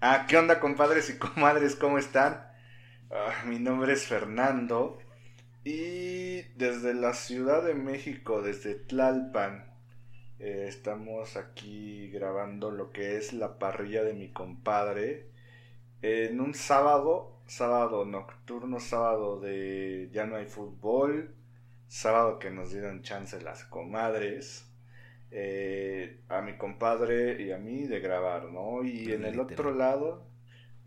Ah, ¿qué onda, compadres y comadres? ¿Cómo están? Ah, mi nombre es Fernando y desde la Ciudad de México, desde Tlalpan, eh, estamos aquí grabando lo que es la parrilla de mi compadre en un sábado, sábado nocturno, sábado de ya no hay fútbol, sábado que nos dieron chance las comadres. Eh, a mi compadre y a mí de grabar, ¿no? Y en el otro lado,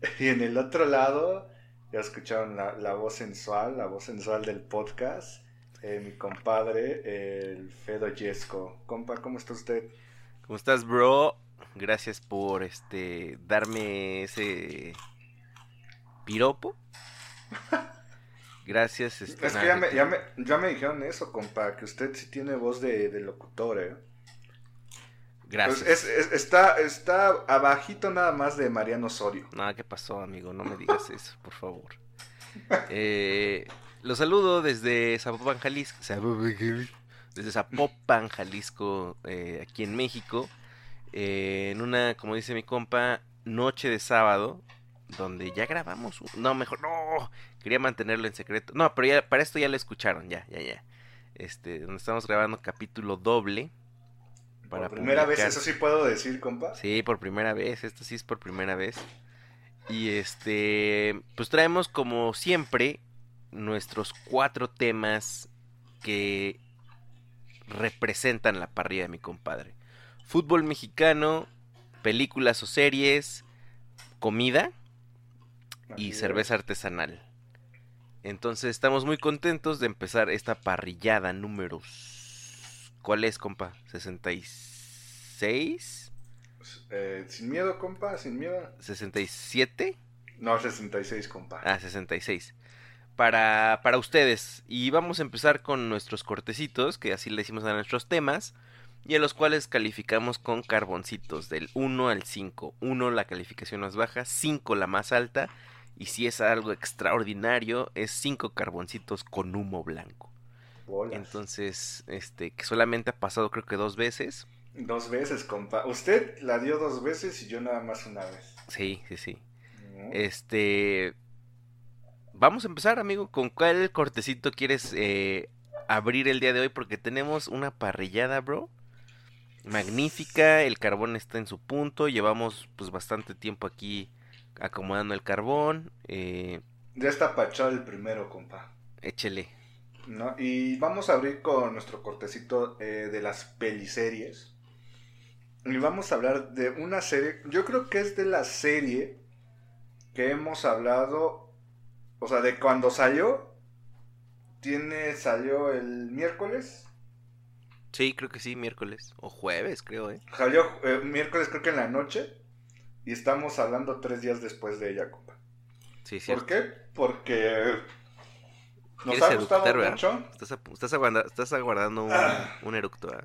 y en el otro lado, ya escucharon la, voz sensual, la voz sensual del podcast, eh, mi compadre, el Fedo Yesco. Compa, ¿cómo está usted? ¿Cómo estás, bro? Gracias por este darme ese piropo. Gracias. Este, es que ya me, ya, me, ya me, dijeron eso, compa, que usted sí tiene voz de, de locutor, ¿eh? Gracias. Pues está, está abajito nada más de Mariano Osorio. Nada, ¿qué pasó, amigo? No me digas eso, por favor. Eh, los saludo desde Zapopan, Jalisco. Desde Zapopan, Jalisco, eh, aquí en México. Eh, en una, como dice mi compa, noche de sábado, donde ya grabamos. No, mejor, no. Quería mantenerlo en secreto. No, pero ya, para esto ya lo escucharon, ya, ya, ya. Este, donde estamos grabando capítulo doble por primera vez, eso sí puedo decir, compa. Sí, por primera vez, esto sí es por primera vez. Y este, pues traemos como siempre nuestros cuatro temas que representan la parrilla de mi compadre. Fútbol mexicano, películas o series, comida y cerveza artesanal. Entonces estamos muy contentos de empezar esta parrillada número ¿Cuál es, compa? ¿66? Eh, sin miedo, compa, sin miedo. ¿67? No, 66, compa. Ah, 66. Para, para ustedes. Y vamos a empezar con nuestros cortecitos, que así le hicimos a nuestros temas, y a los cuales calificamos con carboncitos, del 1 al 5. 1 la calificación más baja, 5 la más alta, y si es algo extraordinario, es 5 carboncitos con humo blanco. Entonces, este, que solamente ha pasado creo que dos veces. Dos veces, compa. Usted la dio dos veces y yo nada más una vez. Sí, sí, sí. Este. Vamos a empezar, amigo. ¿Con cuál cortecito quieres eh, abrir el día de hoy? Porque tenemos una parrillada, bro. Magnífica. El carbón está en su punto. Llevamos pues bastante tiempo aquí acomodando el carbón. Eh... Ya está pachado el primero, compa. Échele. ¿No? Y vamos a abrir con nuestro cortecito eh, de las peliseries. Y vamos a hablar de una serie, yo creo que es de la serie que hemos hablado, o sea, de cuando salió, tiene, salió el miércoles. Sí, creo que sí, miércoles, o jueves, creo, ¿eh? Salió eh, miércoles, creo que en la noche, y estamos hablando tres días después de ella, compa. Sí, sí. ¿Por qué? Porque nos ha gustado mucho. Estás, estás, aguardando, estás aguardando un, ah. un eructo, ¿eh?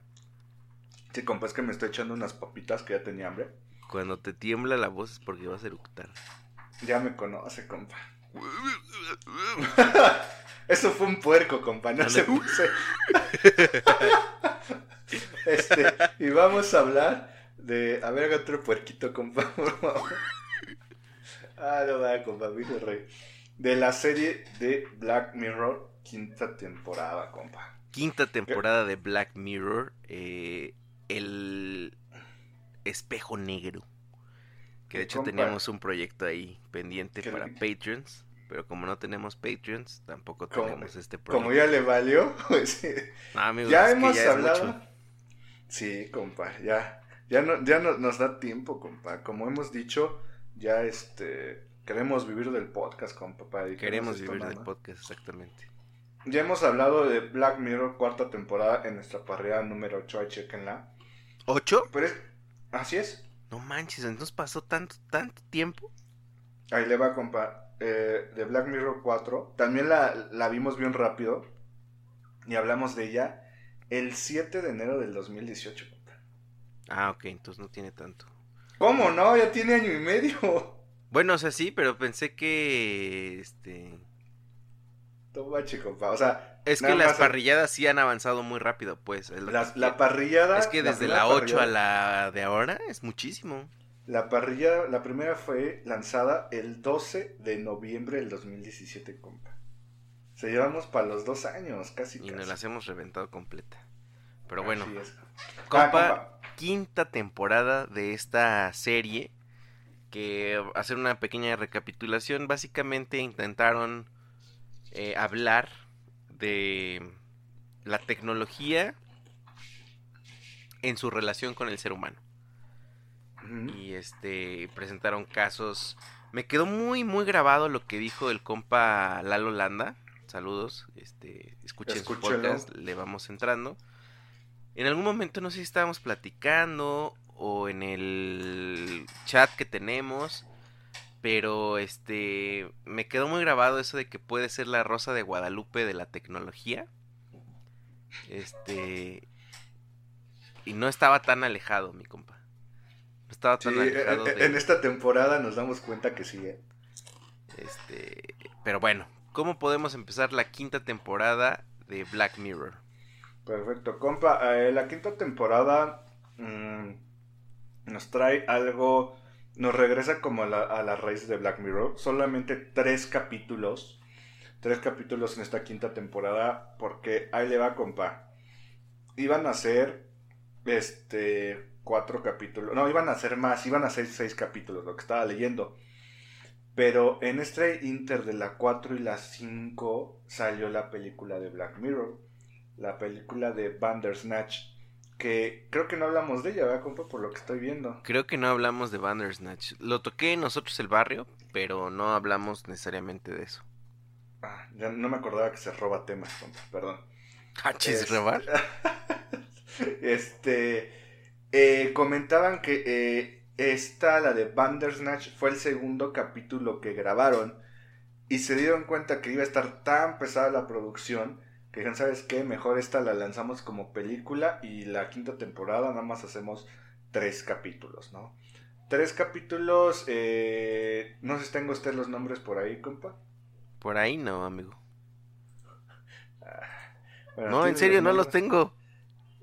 Sí, compa, es que me estoy echando unas papitas que ya tenía hambre. Cuando te tiembla la voz es porque vas a eructar. Ya me conoce, compa. Eso fue un puerco, compa, no se puse. este, y vamos a hablar de. A ver, haga otro puerquito, compa, Ah, no va, compa, mi rey de la serie de Black Mirror, quinta temporada, compa. Quinta temporada de Black Mirror, eh, el espejo negro. Que de hecho teníamos un proyecto ahí pendiente para Patreons. Pero como no tenemos Patreons, tampoco tenemos este proyecto. Como ya le valió, pues, ya hemos hablado. Sí, compa, ya. Ya, no, ya no, nos da tiempo, compa. Como hemos dicho, Ya este queremos vivir del podcast, compa. para dedicarnos a Queremos vivir del podcast, exactamente. Ya hemos hablado de Black Mirror cuarta temporada en nuestra parrilla número 8, ahí chequenla. ¿Ocho? Pero es... Así es. No manches, entonces pasó tanto, tanto tiempo. Ahí le va, compa. Eh, de Black Mirror 4. También la, la vimos bien rápido. Y hablamos de ella el 7 de enero del 2018, compa. Ah, ok, entonces no tiene tanto. ¿Cómo no? Ya tiene año y medio. Bueno, o sea, sí, pero pensé que, este... Toma, compa. O sea, Es que las parrilladas sí han avanzado muy rápido, pues. es La, que- la parrillada. es que desde primera la 8 a la de ahora es muchísimo. La parrilla, la primera fue lanzada el 12 de noviembre del 2017, compa. Se llevamos para los dos años, casi. Y casi. nos las hemos reventado completa. Pero bueno, es. compa, Ah, compa. quinta temporada de esta serie. Que hacer una pequeña recapitulación. Básicamente intentaron eh, hablar de la tecnología en su relación con el ser humano. Y este presentaron casos. Me quedó muy muy grabado lo que dijo el compa Lalo Landa. Saludos, este, escuchen su Escúchelo. podcast, le vamos entrando. En algún momento no sé si estábamos platicando o en el chat que tenemos, pero este me quedó muy grabado eso de que puede ser la rosa de Guadalupe de la tecnología. Este y no estaba tan alejado, mi compa. No estaba Sí, tan alejado en, de- en esta temporada nos damos cuenta que sí. ¿eh? Este, pero bueno, ¿cómo podemos empezar la quinta temporada de Black Mirror? Perfecto, compa. eh, la quinta temporada mm, nos trae algo, nos regresa como a la, a de Black Mirror. Solamente tres capítulos, tres capítulos en esta quinta temporada, porque ahí le va, compa. Iban a ser, este, cuatro capítulos, no, iban a ser más, iban a ser seis capítulos, lo que estaba leyendo. Pero en este inter de la 4 y la 5 salió la película de Black Mirror la película de Bandersnatch, que creo que no hablamos de ella, ¿verdad, compa? Por lo que estoy viendo. Creo que no hablamos de Bandersnatch. Lo toqué nosotros el barrio, pero no hablamos necesariamente de eso. Ah, ya no me acordaba que se roba temas, compa, perdón. ¿Hachis Es- rebar? este, eh, comentaban que eh, esta, la de Bandersnatch, fue el segundo capítulo que grabaron y se dieron cuenta que iba a estar tan pesada la producción que ¿sabes qué? Mejor esta la lanzamos como película y la quinta temporada nada más hacemos tres capítulos, ¿no? Tres capítulos, eh, no sé si tengo usted los nombres por ahí, compa. Por ahí no, amigo. Bueno, no, en ¿tiene serio, no los tengo.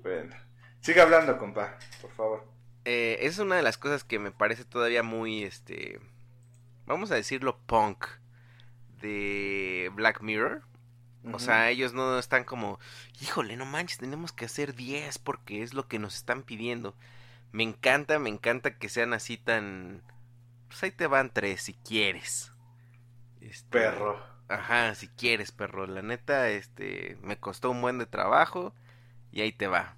Bueno, siga hablando, compa, por favor. Eh, esa es una de las cosas que me parece todavía muy, este, vamos a decirlo, punk de Black Mirror. O sea, ellos no están como, híjole, no manches, tenemos que hacer 10 porque es lo que nos están pidiendo. Me encanta, me encanta que sean así tan... Pues ahí te van tres si quieres. Este, perro. Ajá, si quieres, perro. La neta, este, me costó un buen de trabajo y ahí te va.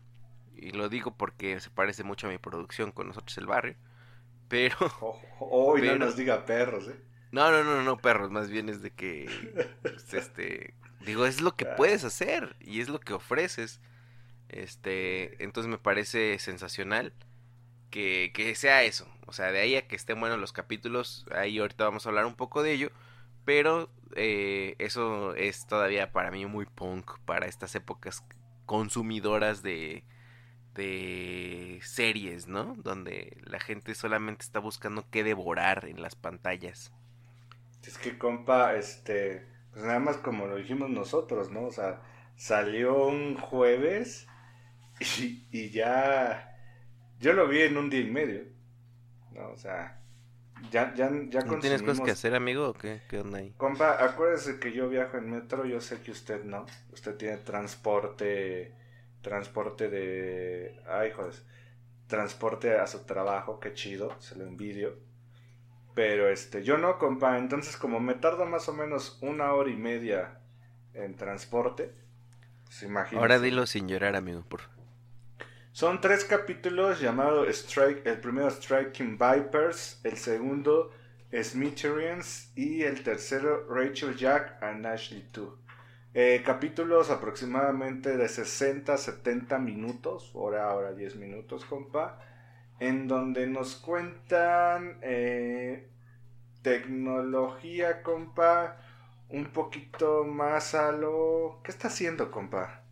Y lo digo porque se parece mucho a mi producción con nosotros el barrio. Pero... Oh, oh, oh, y Pero- no nos diga perros, ¿eh? No, no, no, no, perros, más bien es de que, pues, este, digo, es lo que puedes hacer y es lo que ofreces. Este, entonces me parece sensacional que, que sea eso. O sea, de ahí a que estén buenos los capítulos, ahí ahorita vamos a hablar un poco de ello. Pero eh, eso es todavía para mí muy punk para estas épocas consumidoras de, de series, ¿no? Donde la gente solamente está buscando qué devorar en las pantallas. Es que, compa, este, pues nada más como lo dijimos nosotros, ¿no? O sea, salió un jueves y, y ya, yo lo vi en un día y medio, ¿no? O sea, ya, ya, ya ¿No tienes cosas que hacer, amigo, o qué? ¿Qué onda ahí? Compa, acuérdese que yo viajo en metro, yo sé que usted no. Usted tiene transporte, transporte de... Ay, joder. Transporte a su trabajo, qué chido, se lo envidio. Pero este, yo no, compa. Entonces, como me tarda más o menos una hora y media en transporte, pues imagínese. Ahora dilo sin llorar, amigo, por favor. Son tres capítulos llamados Strike, el primero Striking Vipers, el segundo Smitherians y el tercero Rachel Jack and Ashley 2. Eh, capítulos aproximadamente de 60-70 minutos, hora, hora 10 minutos, compa, en donde nos cuentan eh, tecnología, compa, un poquito más a lo... ¿Qué está haciendo, compa?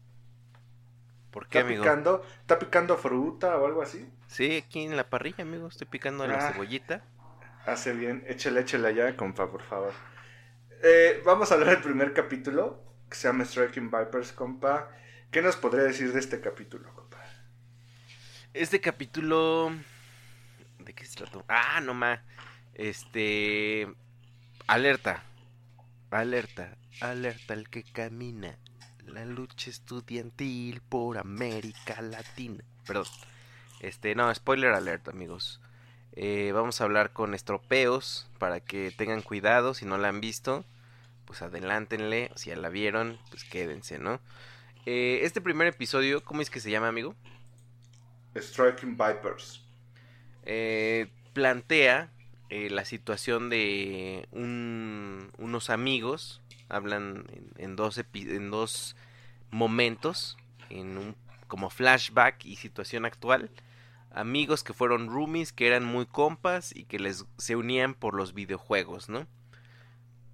¿Por qué, ¿Está amigo? picando, ¿Está picando fruta o algo así? Sí, aquí en la parrilla, amigo, estoy picando la Ah. cebollita. Hace bien, échale, échale allá, compa, por favor. Eh, vamos a hablar del primer capítulo, que se llama Striking Vipers, compa. ¿Qué nos podría decir de este capítulo, compa? Este capítulo... ¿De qué se trató? Ah, no ma. Este... Alerta. Alerta. Alerta el que camina. La lucha estudiantil por América Latina. Perdón. Este, no, spoiler alert, amigos. Eh, vamos a hablar con estropeos para que tengan cuidado. Si no la han visto, pues adelántenle. Si ya la vieron, pues quédense, ¿no? Eh, este primer episodio, ¿cómo es que se llama, amigo? Striking Vipers. eh, plantea eh, la situación de un- unos amigos, hablan en, dos, en dos momentos, en un como flashback y situación actual, amigos que fueron roomies, que eran muy compas y que les se unían por los videojuegos, ¿no?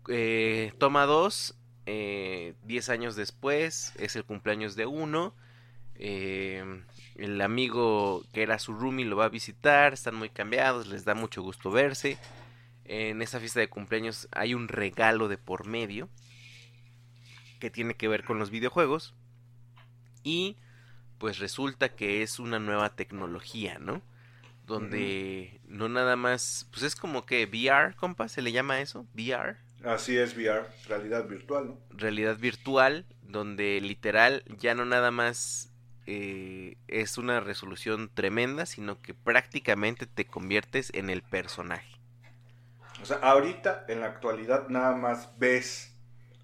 Eh, toma 2, 10 años después, es el cumpleaños de uno, eh, el amigo que era su roomie lo va a visitar, están muy cambiados, les da mucho gusto verse. En esa fiesta de cumpleaños hay un regalo de por medio que tiene que ver con los videojuegos. Y pues resulta que es una nueva tecnología, ¿no? Donde no nada más, pues es como que VR, compa, se le llama eso, VR Así es VR, realidad virtual, ¿no? realidad virtual, donde literal ya no nada más eh, es una resolución tremenda, sino que prácticamente te conviertes en el personaje. O sea, ahorita, en la actualidad, nada más ves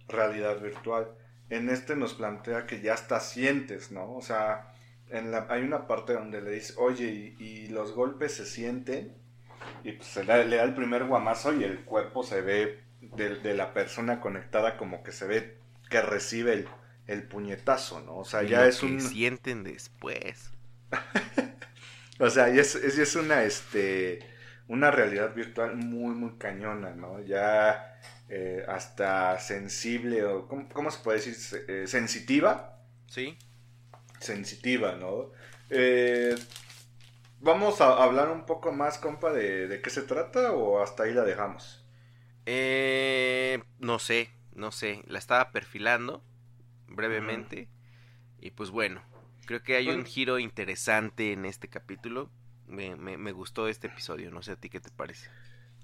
realidad virtual. En este nos plantea que ya hasta sientes, ¿no? O sea, en la, hay una parte donde le dice, oye, y, los golpes se sienten, y pues se le da el primer guamazo y el cuerpo se ve de la persona conectada como que se ve que recibe el, el puñetazo, ¿no? O sea, Y ya lo es que un... sienten después. O sea, y es, es, es una, este, una realidad virtual muy, muy cañona, ¿no? Ya eh, hasta sensible, o ¿cómo, cómo se puede decir? Eh, sensitiva, ¿Sí? sensitiva, ¿no? Eh, Vamos a hablar un poco más, compa, de, de qué se trata o hasta ahí la dejamos. Eh, no sé, no sé. La estaba perfilando brevemente. Y pues bueno, creo que hay un Bueno. giro interesante en este capítulo. Me, me, me gustó este episodio, no sé a ti qué te parece.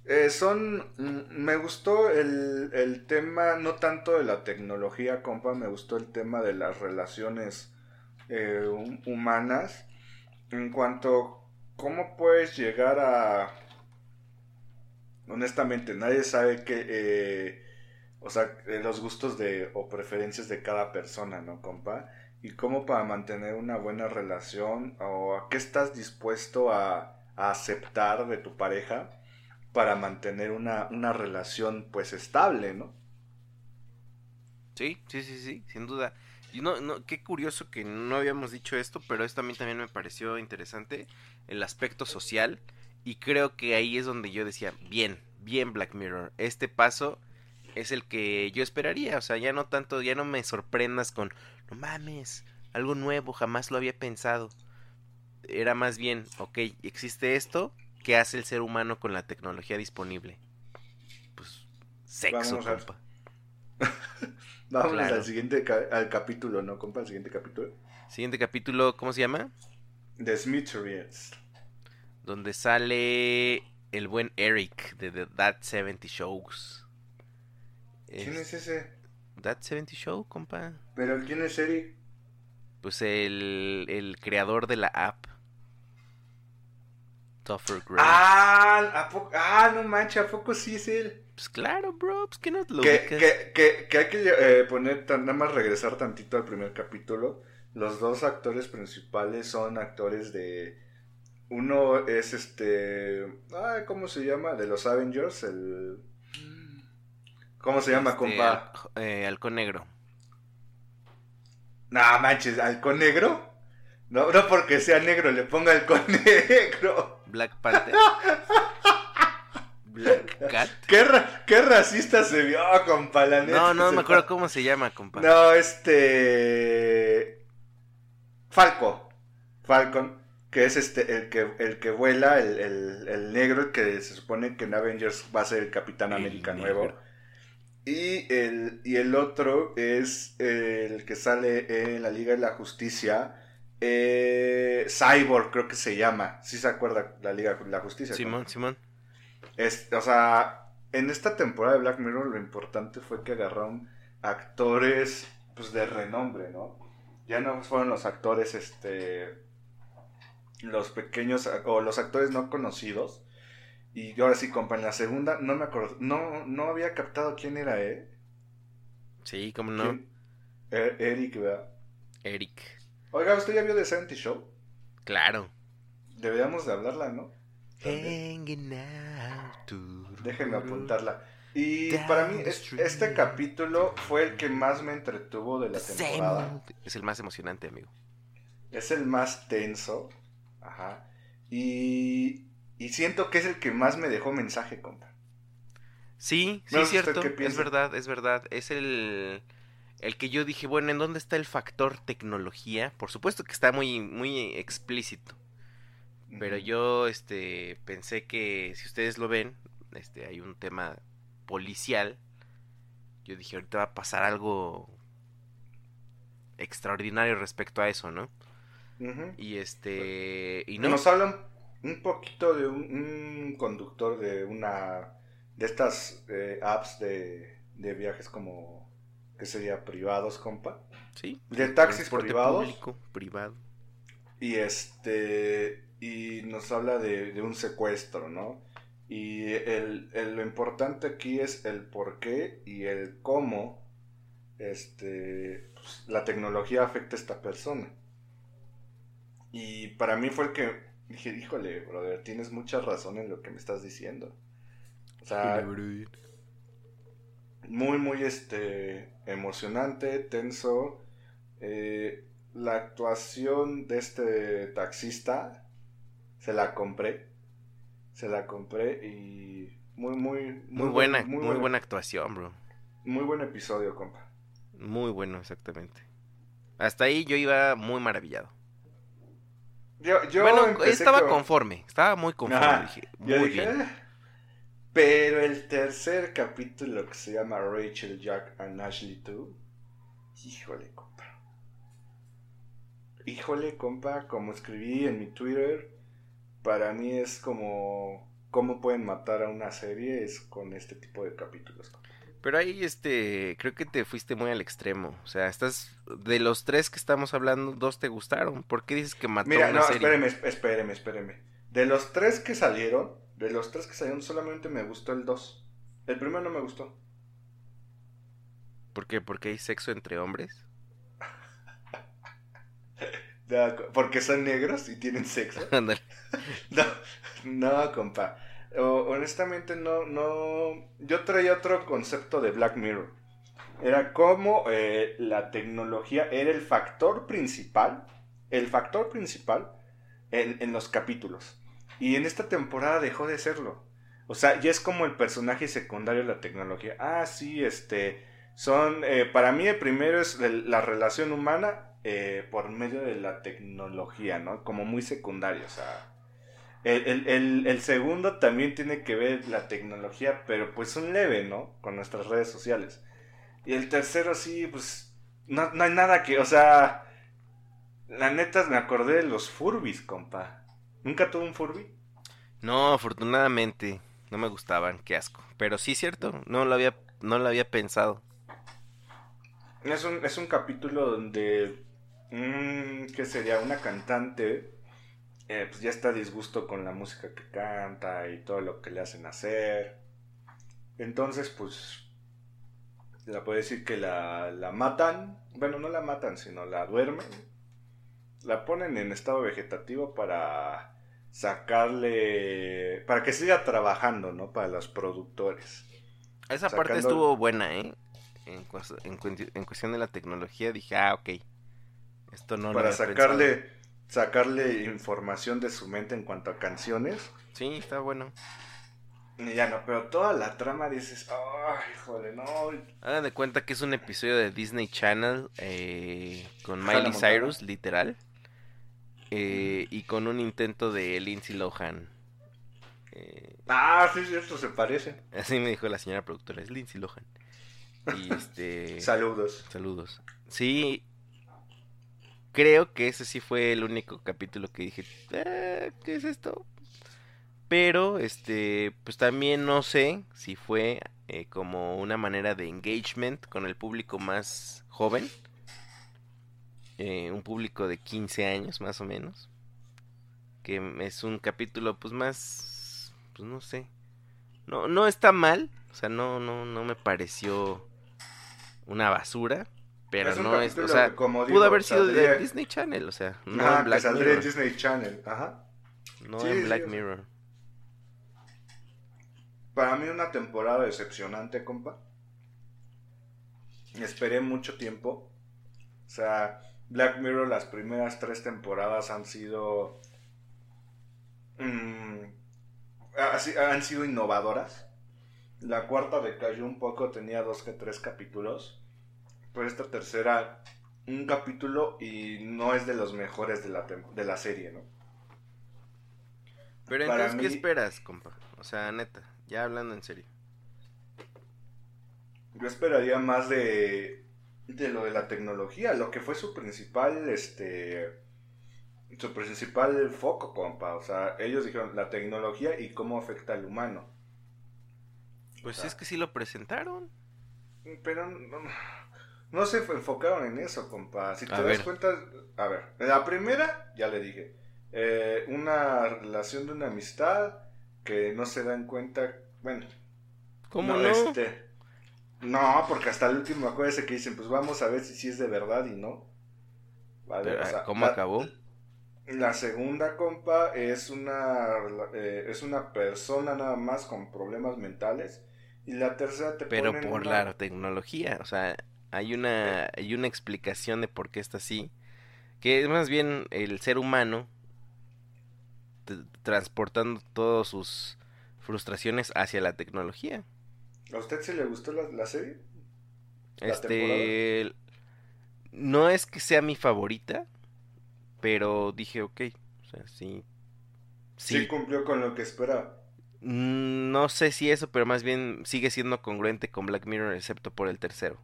Eh, son. mm, Me gustó el, el tema, no tanto de la tecnología, compa, me gustó el tema de las relaciones eh, hum- humanas. En cuanto. ¿Cómo puedes llegar a. Honestamente, nadie sabe que. eh, o sea, eh, los gustos de o preferencias de cada persona, ¿no, compa? Y cómo para mantener una buena relación o a qué estás dispuesto a, a aceptar de tu pareja para mantener una, una relación pues estable, ¿no? Sí, sí, sí, sí, sin duda. Y no, no, qué curioso que no habíamos dicho esto, pero esto a mí también me pareció interesante, el aspecto social. Y creo que ahí es donde yo decía, bien, bien Black Mirror, este paso es el que yo esperaría. O sea, ya no tanto, ya no me sorprendas con, no mames, algo nuevo, jamás lo había pensado. Era más bien, ok, existe esto, ¿qué hace el ser humano con la tecnología disponible? Pues, sexo, Vamos compa. Vámonos Claro. al siguiente ca- al capítulo, ¿no, compa? Al siguiente capítulo. Siguiente capítulo, ¿cómo se llama? The Smithsonians. donde sale el buen Eric de The That 70 Shows. ¿Quién es ese? That 70 Show, compa? ¿Pero quién es Eric? Pues el, el creador de la app. Tougher Grey. Ah, ¿a poco? ah, no manches, ¿a poco sí es él? Pues claro, bro, pues que no te lo Que, que, que, que hay que eh, poner, tan- nada más regresar tantito al primer capítulo. Los dos actores principales son actores de Uno es este. Ay, ¿Cómo se llama? De los Avengers. El. ¿Cómo se llama, Este, compa? al- eh, halcón negro. Nah, manches, ¿halcón negro? No, no porque sea negro le ponga halcón negro. Black Panther. Black Cat. ¿Qué, ra- qué racista se vio, compa, la neta. No, no me acuerdo cómo se llama, compa. No, este. Falco. Falcon. Que es este el que, el que vuela, el, el- el negro, el que se supone que en Avengers va a ser el Capitán El América negro. nuevo. Y el, y el otro es el que sale en la Liga de la Justicia. eh, Cyborg, creo que se llama. Si se acuerda la Liga de la Justicia. Simón, Simón. Es, o sea, en esta temporada de Black Mirror lo importante fue que agarraron actores pues de renombre, ¿no? Ya no fueron los actores, este, los pequeños o los actores no conocidos. Y ahora sí, compa, en la segunda no me acuerdo, no, no había captado quién era, ¿eh? Sí, cómo no. E- Eric, ¿verdad? Eric. Oiga, ¿usted ya vio The 70 Show? Claro. Deberíamos de hablarla, ¿no? Déjenme apuntarla. Y para mí street. este capítulo fue el que más me entretuvo de la temporada. Es el más emocionante, amigo. Es el más tenso. Ajá. Y, y siento que es el que más me dejó mensaje, compa. Sí, sí, es cierto. Es verdad, es verdad. Es el, el que yo dije, bueno, ¿en dónde está el factor tecnología? Por supuesto que está muy, muy explícito. Pero yo, este, pensé que si ustedes lo ven, este, hay un tema policial. Yo dije, ahorita va a pasar algo extraordinario respecto a eso, ¿no? Y este, y no. Nos hablan un poquito de un, un conductor de una de estas eh, apps de, de viajes como que sería privados, compa. Sí. De taxis privados. público, privado. Y este. Y nos habla de, de un secuestro, ¿no? Y el, el- lo importante aquí es el por qué y el cómo este, pues, la tecnología afecta a esta persona. Y para mí fue el que dije, híjole, brother, tienes mucha razón en lo que me estás diciendo. O sea, muy, muy este, emocionante, tenso. Eh, la actuación de este taxista se la compré. Se la compré y muy, muy, Muy buena, muy, muy buen- buena actuación, bro. Muy buen episodio, compa. Muy bueno, exactamente. Hasta ahí yo iba muy maravillado. Yo, yo bueno, estaba con- conforme, estaba muy conforme. Ajá, dije, yo muy dije, bien. "Ah". Pero el tercer capítulo que se llama Rachel, Jack and Ashley 2, híjole, compa. Híjole, compa, como escribí en mi Twitter, para mí es como cómo pueden matar a una serie es con este tipo de capítulos. Pero ahí, este, creo que te fuiste muy al extremo. O sea, estás, de los tres que estamos hablando, dos te gustaron. ¿Por qué dices que mató Mira, una no, serie? espéreme, esp- espéreme, espéreme. De los tres que salieron, de los tres que salieron, solamente me gustó el 2. El primero no me gustó. ¿Por qué? ¿Porque hay sexo entre hombres? Porque son negros y tienen sexo. No, no, compa. Honestamente, no, no. Yo traía otro concepto de Black Mirror. Era como eh, la tecnología era el factor principal. El factor principal en, en los capítulos. Y en esta temporada dejó de serlo. O sea, ya es como el personaje secundario de la tecnología. Ah, sí, este. Son. eh, para mí, el primero es la relación humana eh, por medio de la tecnología, ¿no? Como muy secundario, o sea. El, el- el- el segundo también tiene que ver la tecnología, pero pues un leve, ¿no? Con nuestras redes sociales. Y el tercero sí, pues no, no hay nada que, o sea, la neta me acordé de los Furbis, compa. ¿Nunca tuvo un Furby? No, afortunadamente, no me gustaban, qué asco. Pero sí, cierto, no lo había, no lo había pensado. Es un, es un capítulo donde, mm, ¿qué sería? Una cantante, eh, pues ya está a disgusto con la música que canta y todo lo que le hacen hacer. Entonces, pues, la puede decir que la, la matan, bueno, no la matan, sino la duermen. La ponen en estado vegetativo para sacarle, para que siga trabajando, ¿no? Para los productores. Esa parte estuvo buena, ¿eh? En, cuestión de la tecnología dije, ah, ok. Esto no Para sacarle, sacarle información de su mente en cuanto a canciones. Sí, está bueno. Ya no, pero toda la trama dices, ay, joder, no. Hagan de cuenta que es un episodio de Disney Channel eh, con Miley Cyrus, literal. Eh, y con un intento de Lindsay Lohan. Eh, ah, sí, cierto, se parece. Así me dijo la señora productora, es Lindsay Lohan. Y este. saludos. Saludos. Sí. Creo que ese sí fue el único capítulo que dije, ah, ¿qué es esto? Pero, este, pues también no sé si fue eh, como una manera de engagement con el público más joven. Eh, un público de 15 años más o menos. Que es un capítulo pues más, pues no sé. No, no está mal, o sea, no, no, no me pareció una basura. Pero no es, o sea, pudo haber sido de Disney Channel, o sea, no en Black Mirror. Disney Channel, ajá. No en Black Mirror. Para mí una temporada decepcionante, compa. Esperé mucho tiempo. O sea, Black Mirror las primeras tres temporadas han sido... Mm, han sido innovadoras. La cuarta decayó un poco, tenía dos que tres capítulos. Pero esta tercera, un capítulo y no es de los mejores de la, de la serie, ¿no? Pero entonces, ¿qué esperas, compa? O sea, neta. Ya hablando en serio. Yo esperaría más de, de lo de la tecnología, lo que fue su principal, este, su principal foco, compa. O sea, ellos dijeron la tecnología y cómo afecta al humano. Pues es que sí lo presentaron. Pero no, se enfocaron en eso, compa. Si te das cuenta, a ver, la primera, ya le dije, eh, una relación de una amistad que no se dan cuenta, bueno. ¿Cómo no? Este, no, porque hasta el último acuérdese que dicen, pues vamos a ver si es de verdad y no. Vale, ¿Cómo acabó? La segunda, compa, es una, eh, es una persona nada más con problemas mentales. Y la tercera te Pero por la tecnología, o sea, hay una, hay una explicación de por qué está así. Que es más bien el ser humano transportando todas sus frustraciones hacia la tecnología. ¿A usted se le gustó la, serie? este. No es que sea mi favorita, pero dije, ok. O sea, sí. Sí, cumplió con lo que esperaba. Mm, no sé si eso, pero más bien sigue siendo congruente con Black Mirror, excepto por el tercero.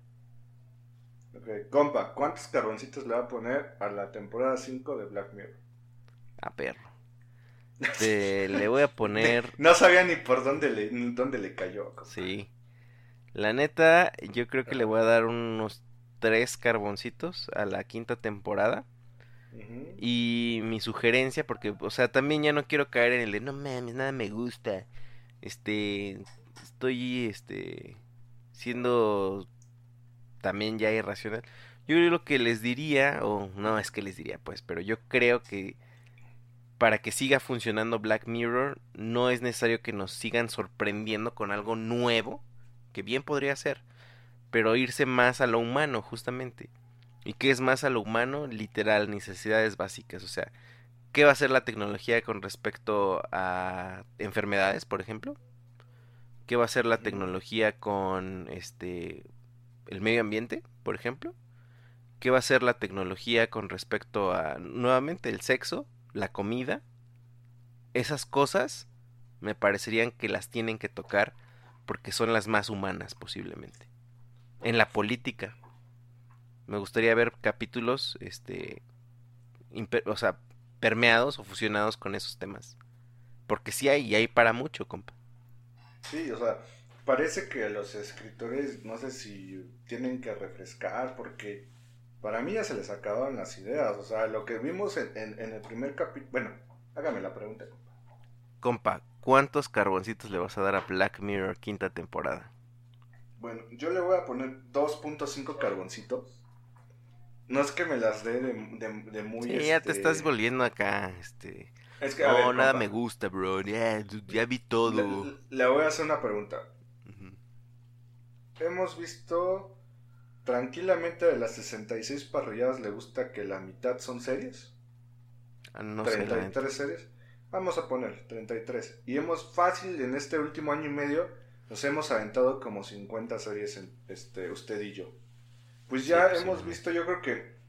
Ok, compa, ¿cuántos carboncitos le va a poner a la temporada 5 de Black Mirror? A perro. le voy a poner. No sabía ni por dónde le, dónde le cayó. Sí. La neta, yo creo que le voy a dar unos tres carboncitos a la quinta temporada. Y mi sugerencia, porque, o sea, también ya no quiero caer en el de no mames, nada me gusta. Este, estoy, este, siendo también ya irracional. Yo lo que les diría, o no es que les diría, pues, pero yo creo que para que siga funcionando Black Mirror, no es necesario que nos sigan sorprendiendo con algo nuevo, que bien podría ser, pero irse más a lo humano, justamente. ¿Y qué es más a lo humano? Literal, necesidades básicas. O sea, ¿qué va a hacer la tecnología con respecto a enfermedades, por ejemplo? ¿Qué va a hacer la tecnología con este el medio ambiente, por ejemplo? ¿Qué va a hacer la tecnología con respecto a nuevamente el sexo? la comida, esas cosas me parecerían que las tienen que tocar porque son las más humanas posiblemente. En la política, me gustaría ver capítulos, este, o sea, permeados o fusionados con esos temas. Porque sí hay, y hay para mucho, compa. Sí, o sea, parece que los escritores, no sé si tienen que refrescar, porque para mí ya se les acabaron las ideas. O sea, lo que vimos en, el primer capítulo. Bueno, hágame la pregunta, compa. Compa, ¿cuántos carboncitos le vas a dar a Black Mirror quinta temporada? Bueno, yo le voy a poner 2.5 carboncitos. No es que me las dé de, muy... Sí, ya te este, estás volviendo acá, este... Es que, a no, ver, nada compa, me gusta, bro. Ya, ya vi todo. Le, le voy a hacer una pregunta. Hemos visto tranquilamente de las 66 parrilladas, ¿le gusta que la mitad son series? Ah, no sé, la neta. 33 series. Vamos a poner 33. Y hemos fácil en este último año y medio nos hemos aventado como 50 series en, este usted y yo. Pues ya pues, hemos sí. visto, yo creo que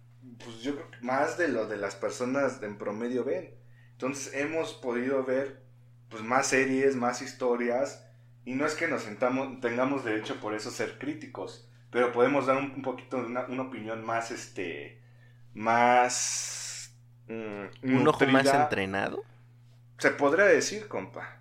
pues yo creo que más de lo de las personas en promedio ven. Entonces hemos podido ver pues más series, más historias y no es que nos sentamos tengamos derecho por eso ser críticos, pero podemos dar un, un poquito una, una opinión más este más mm, Un ojo más entrenado. Se podría decir, compa.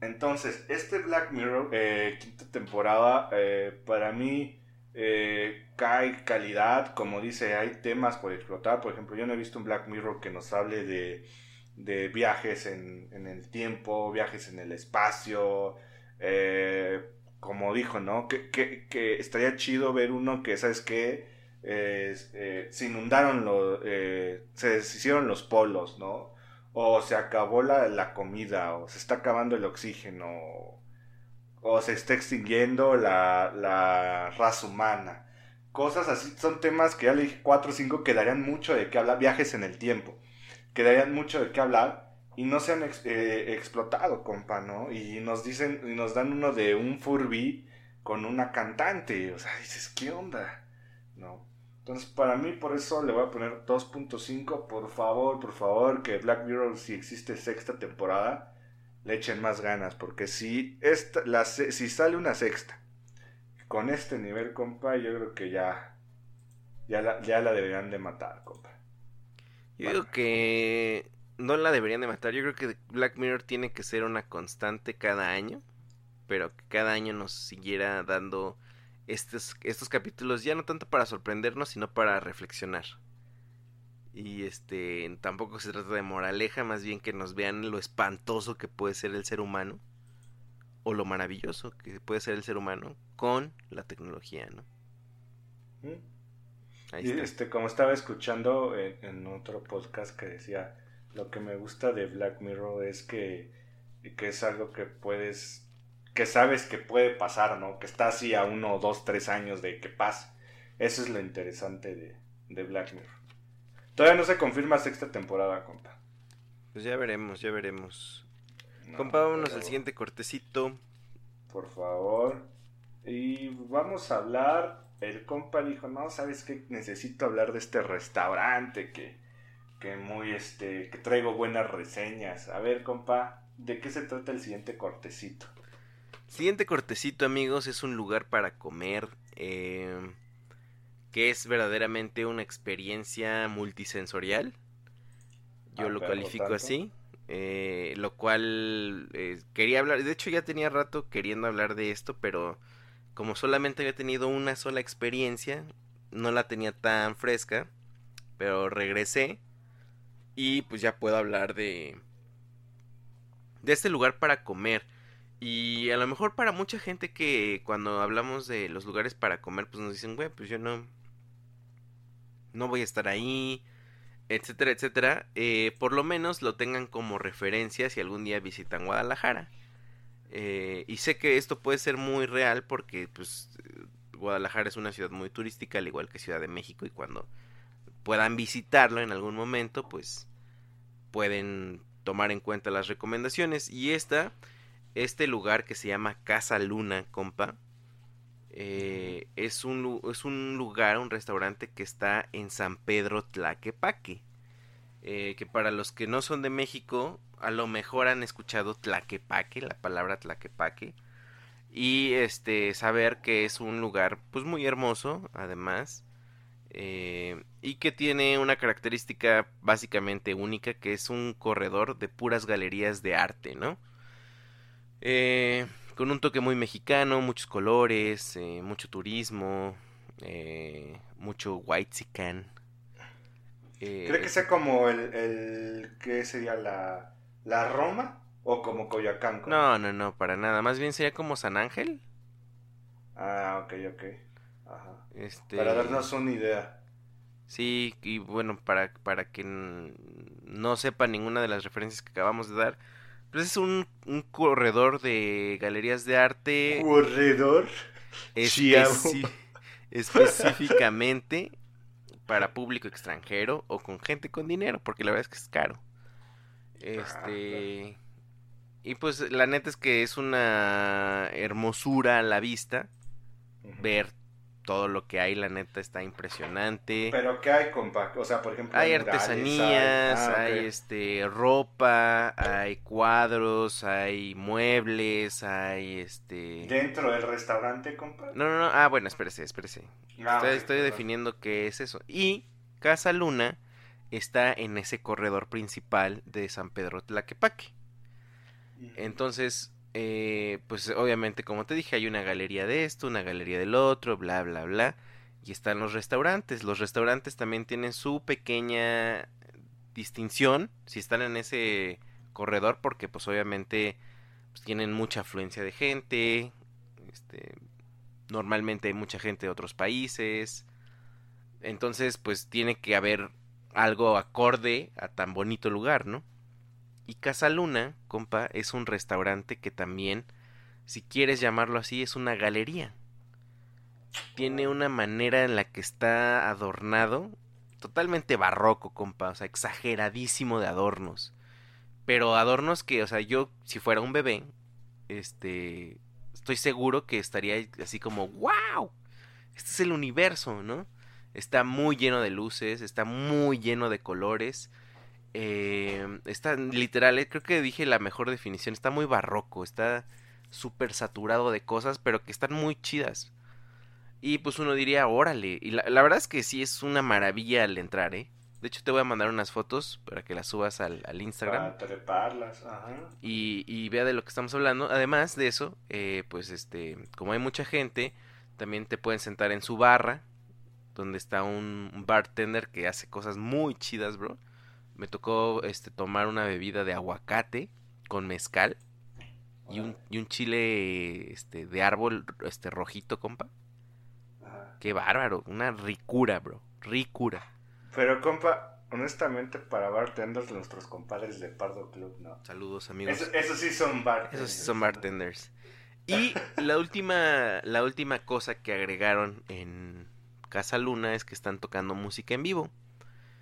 Entonces, este Black Mirror, eh, quinta temporada, eh, para mí eh, cae calidad, como dice, hay temas por explotar. Por ejemplo, yo no he visto un Black Mirror que nos hable de, de viajes en, en el tiempo, viajes en el espacio. Eh, como dijo, ¿no? Que, que, estaría chido ver uno que, ¿sabes qué? Eh, se inundaron los... eh, se deshicieron los polos, ¿no? o se acabó la, la comida, o se está acabando el oxígeno, o se está extinguiendo la, la raza humana. Cosas así, son temas que ya le dije 4 o 5 que darían mucho de qué hablar, viajes en el tiempo, que darían mucho de qué hablar y no se han eh, explotado, compa, ¿no? Y nos dicen, y nos dan uno de un Furby con una cantante, o sea, dices, ¿qué onda? ¿No? Entonces, para mí, por eso le voy a poner 2.5. Por favor, por favor, que Black Mirror, si existe sexta temporada, le echen más ganas. Porque si, esta, si sale una sexta con este nivel, compa, yo creo que ya, ya, la, deberían de matar, compa. Yo digo que no la deberían de matar. Yo creo que Black Mirror tiene que ser una constante cada año. Pero que cada año nos siguiera dando estos, estos capítulos ya no tanto para sorprendernos, sino para reflexionar. Y este tampoco se trata de moraleja, más bien que nos vean lo espantoso que puede ser el ser humano. O lo maravilloso que puede ser el ser humano con la tecnología, ¿no? ¿Mm? Ahí Y, está. este, como estaba escuchando en, en otro podcast que decía, lo que me gusta de Black Mirror es que, que es algo que puedes, que sabes que puede pasar, ¿no? Que está así a uno, dos, tres años de que pase. Eso es lo interesante de, de Black Mirror. Todavía no se confirma sexta temporada, compa. Pues ya veremos, ya veremos. No, Compa, vámonos pero- al siguiente cortecito. Por favor. Y vamos a hablar. El compa dijo, no, ¿sabes qué? Necesito hablar de este restaurante que, que muy, este, que traigo buenas reseñas. A ver, compa, ¿de qué se trata el siguiente cortecito? Siguiente cortecito, amigos, es un lugar para comer. eh, que es verdaderamente una experiencia multisensorial. Yo Ah, lo califico así. eh, lo cual eh, quería hablar. De hecho, ya tenía rato queriendo hablar de esto, pero como solamente había tenido una sola experiencia, no la tenía tan fresca. Pero regresé. Y pues ya puedo hablar de. De este lugar para comer. Y a lo mejor para mucha gente que cuando hablamos de los lugares para comer, pues nos dicen, güey, pues yo no. No voy a estar ahí, etcétera, etcétera. eh, por lo menos lo tengan como referencia si algún día visitan Guadalajara. Eh, y sé que esto puede ser muy real porque, pues, Guadalajara es una ciudad muy turística, al igual que Ciudad de México, y cuando puedan visitarlo en algún momento, pues pueden tomar en cuenta las recomendaciones. Y esta este lugar que se llama Casa Luna, compa, eh, es, un, es un lugar, un restaurante que está en San Pedro Tlaquepaque. Eh, que para los que no son de México, a lo mejor han escuchado Tlaquepaque, la palabra Tlaquepaque. Y este, saber que es un lugar pues muy hermoso, además. Eh, y que tiene una característica básicamente única, que es un corredor de puras galerías de arte, ¿no? Eh, con un toque muy mexicano, muchos colores, eh, mucho turismo, mucho whitezican. Eh, ¿Cree que sea como el, el ¿qué sería la, la Roma o como Coyoacán? No, no, no, para nada. Más bien sería como San Ángel. Ah, ok, ok. Este... Para darnos una idea. Sí, y bueno, para, para que no sepa ninguna de las referencias que acabamos de dar, pues es un, un corredor de galerías de arte. ¿Corredor? específicamente para público extranjero o con gente con dinero, porque la verdad es que es caro. Este. Y pues la neta es que es una hermosura a la vista ver todo lo que hay, la neta está impresionante. Pero ¿qué hay, compa? O sea, por ejemplo, hay artesanías, ah, hay, este ropa, hay cuadros, hay muebles, hay este dentro del restaurante, compa. No, no, no. Ah, bueno, espérese, espérese. Ah, estoy, definiendo qué es eso. Y Casa Luna está en ese corredor principal de San Pedro Tlaquepaque. Entonces, eh, pues obviamente, como te dije, hay una galería de esto, una galería del otro, bla, bla, bla. Y están los restaurantes. Los restaurantes también tienen su pequeña distinción si están en ese corredor, porque pues obviamente pues, tienen mucha afluencia de gente. Este, normalmente hay mucha gente de otros países. Entonces, pues tiene que haber algo acorde a tan bonito lugar, ¿no? Y Casa Luna, compa, es un restaurante que también, si quieres llamarlo así, es una galería. Tiene una manera en la que está adornado, totalmente barroco, compa, o sea, exageradísimo de adornos. Pero adornos que, o sea, yo, si fuera un bebé, este, estoy seguro que estaría así como, wow, este es el universo, ¿no? Está muy lleno de luces, está muy lleno de colores eh, está literal, eh, creo que dije la mejor definición, está muy barroco, está súper saturado de cosas, pero que están muy chidas. Y pues uno diría, órale, y la, verdad es que sí es una maravilla al entrar, ¿eh? De hecho te voy a mandar unas fotos para que las subas al, Instagram. Para treparlas, ajá. Y, y, vea de lo que estamos hablando. Además de eso, eh, pues este, como hay mucha gente, también te pueden sentar en su barra, donde está un bartender que hace cosas muy chidas, bro me tocó este tomar una bebida de aguacate con mezcal y un, y un chile este de árbol este rojito, compa. Qué bárbaro, una ricura, bro, ricura. Pero compa, honestamente para bartenders nuestros compadres de Pardo Club, ¿no? Saludos, amigos. Esos sí son bartenders. Esos sí son bartenders. Y la última la última cosa que agregaron en Casa Luna es que están tocando música en vivo.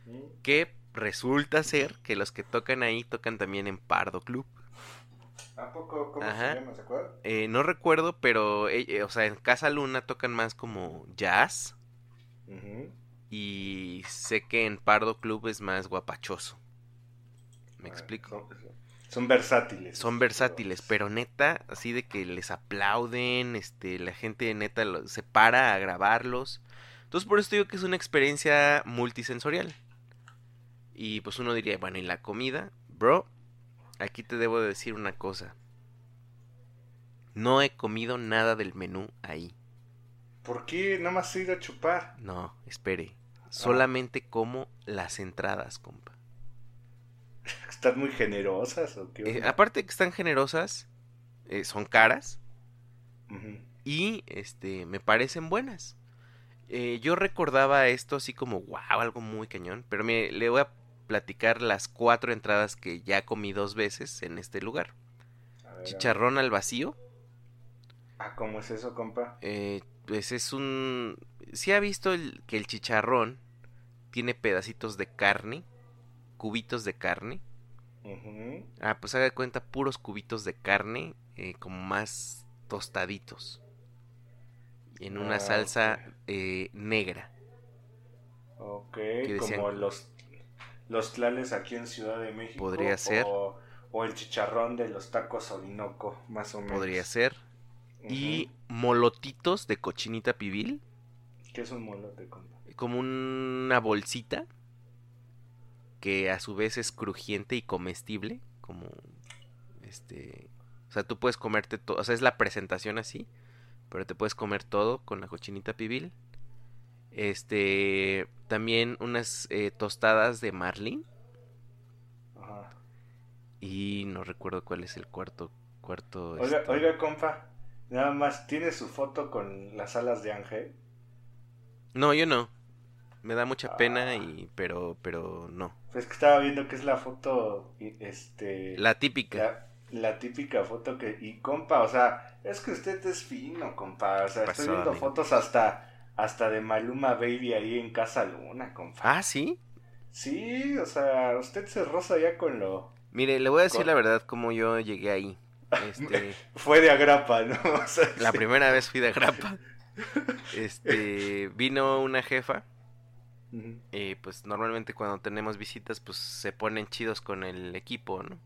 Mm. Que resulta ser que los que tocan ahí tocan también en Pardo Club. ¿A poco? ¿Cómo se llama? ¿Se acuerda? Eh, no recuerdo, pero, eh, eh, o sea, en Casa Luna tocan más como jazz. Y sé que en Pardo Club es más guapachoso. ¿Me ah, explico? Son, versátiles. Son versátiles, pero neta, así de que les aplauden, este, la gente neta se para a grabarlos. Entonces por eso digo que es una experiencia multisensorial. Y pues uno diría, bueno, ¿y la comida? Bro, aquí te debo decir una cosa. No he comido nada del menú ahí. ¿Por qué? ¿No más has ido a chupar. No, espere. Ah. Solamente como las entradas, compa. ¿Están muy generosas o qué? Eh, aparte de que están generosas, eh, son caras. Y este me parecen buenas. Eh, yo recordaba esto así como, wow, algo muy cañón. Pero me, le voy a platicar las cuatro entradas que ya comí dos veces en este lugar. Chicharrón al vacío. Ah, ¿cómo es eso, compa? Eh, pues es un... Si ha visto que el chicharrón tiene pedacitos de carne, cubitos de carne. Ah, pues haga cuenta, puros cubitos de carne, eh, como más tostaditos. En una ah, salsa eh, negra. Ok, como los los tlales aquí en Ciudad de México. Podría ser. O, el chicharrón de los tacos Orinoco, más o menos. Podría ser. Y molotitos de cochinita pibil. ¿Qué es un molote? Como una bolsita que a su vez es crujiente y comestible, como este, o sea, tú puedes comerte todo, o sea, es la presentación así, pero te puedes comer todo con la cochinita pibil. Este, también unas eh, tostadas de marlin. Ajá. Y no recuerdo cuál es el cuarto. cuarto oiga, este oiga, compa, nada más, ¿tiene su foto con las alas de ángel? No, yo no. Me da mucha pena y pero pero no. Pues que estaba viendo que es la foto este La típica. la, la típica foto que y compa, o sea, es que usted es fino, compa, o sea, Pasó, estoy viendo amigo. fotos hasta hasta de Maluma Baby ahí en Casa Luna, compa. Ah, sí. Sí, o sea, usted se roza ya con lo Mire, le voy a decir Con- la verdad cómo yo llegué ahí. Este, fue de agrapa, ¿no? O sea, la sí. primera vez fui de grapa. Este, vino una jefa y pues normalmente cuando tenemos visitas pues se ponen chidos con el equipo, ¿no?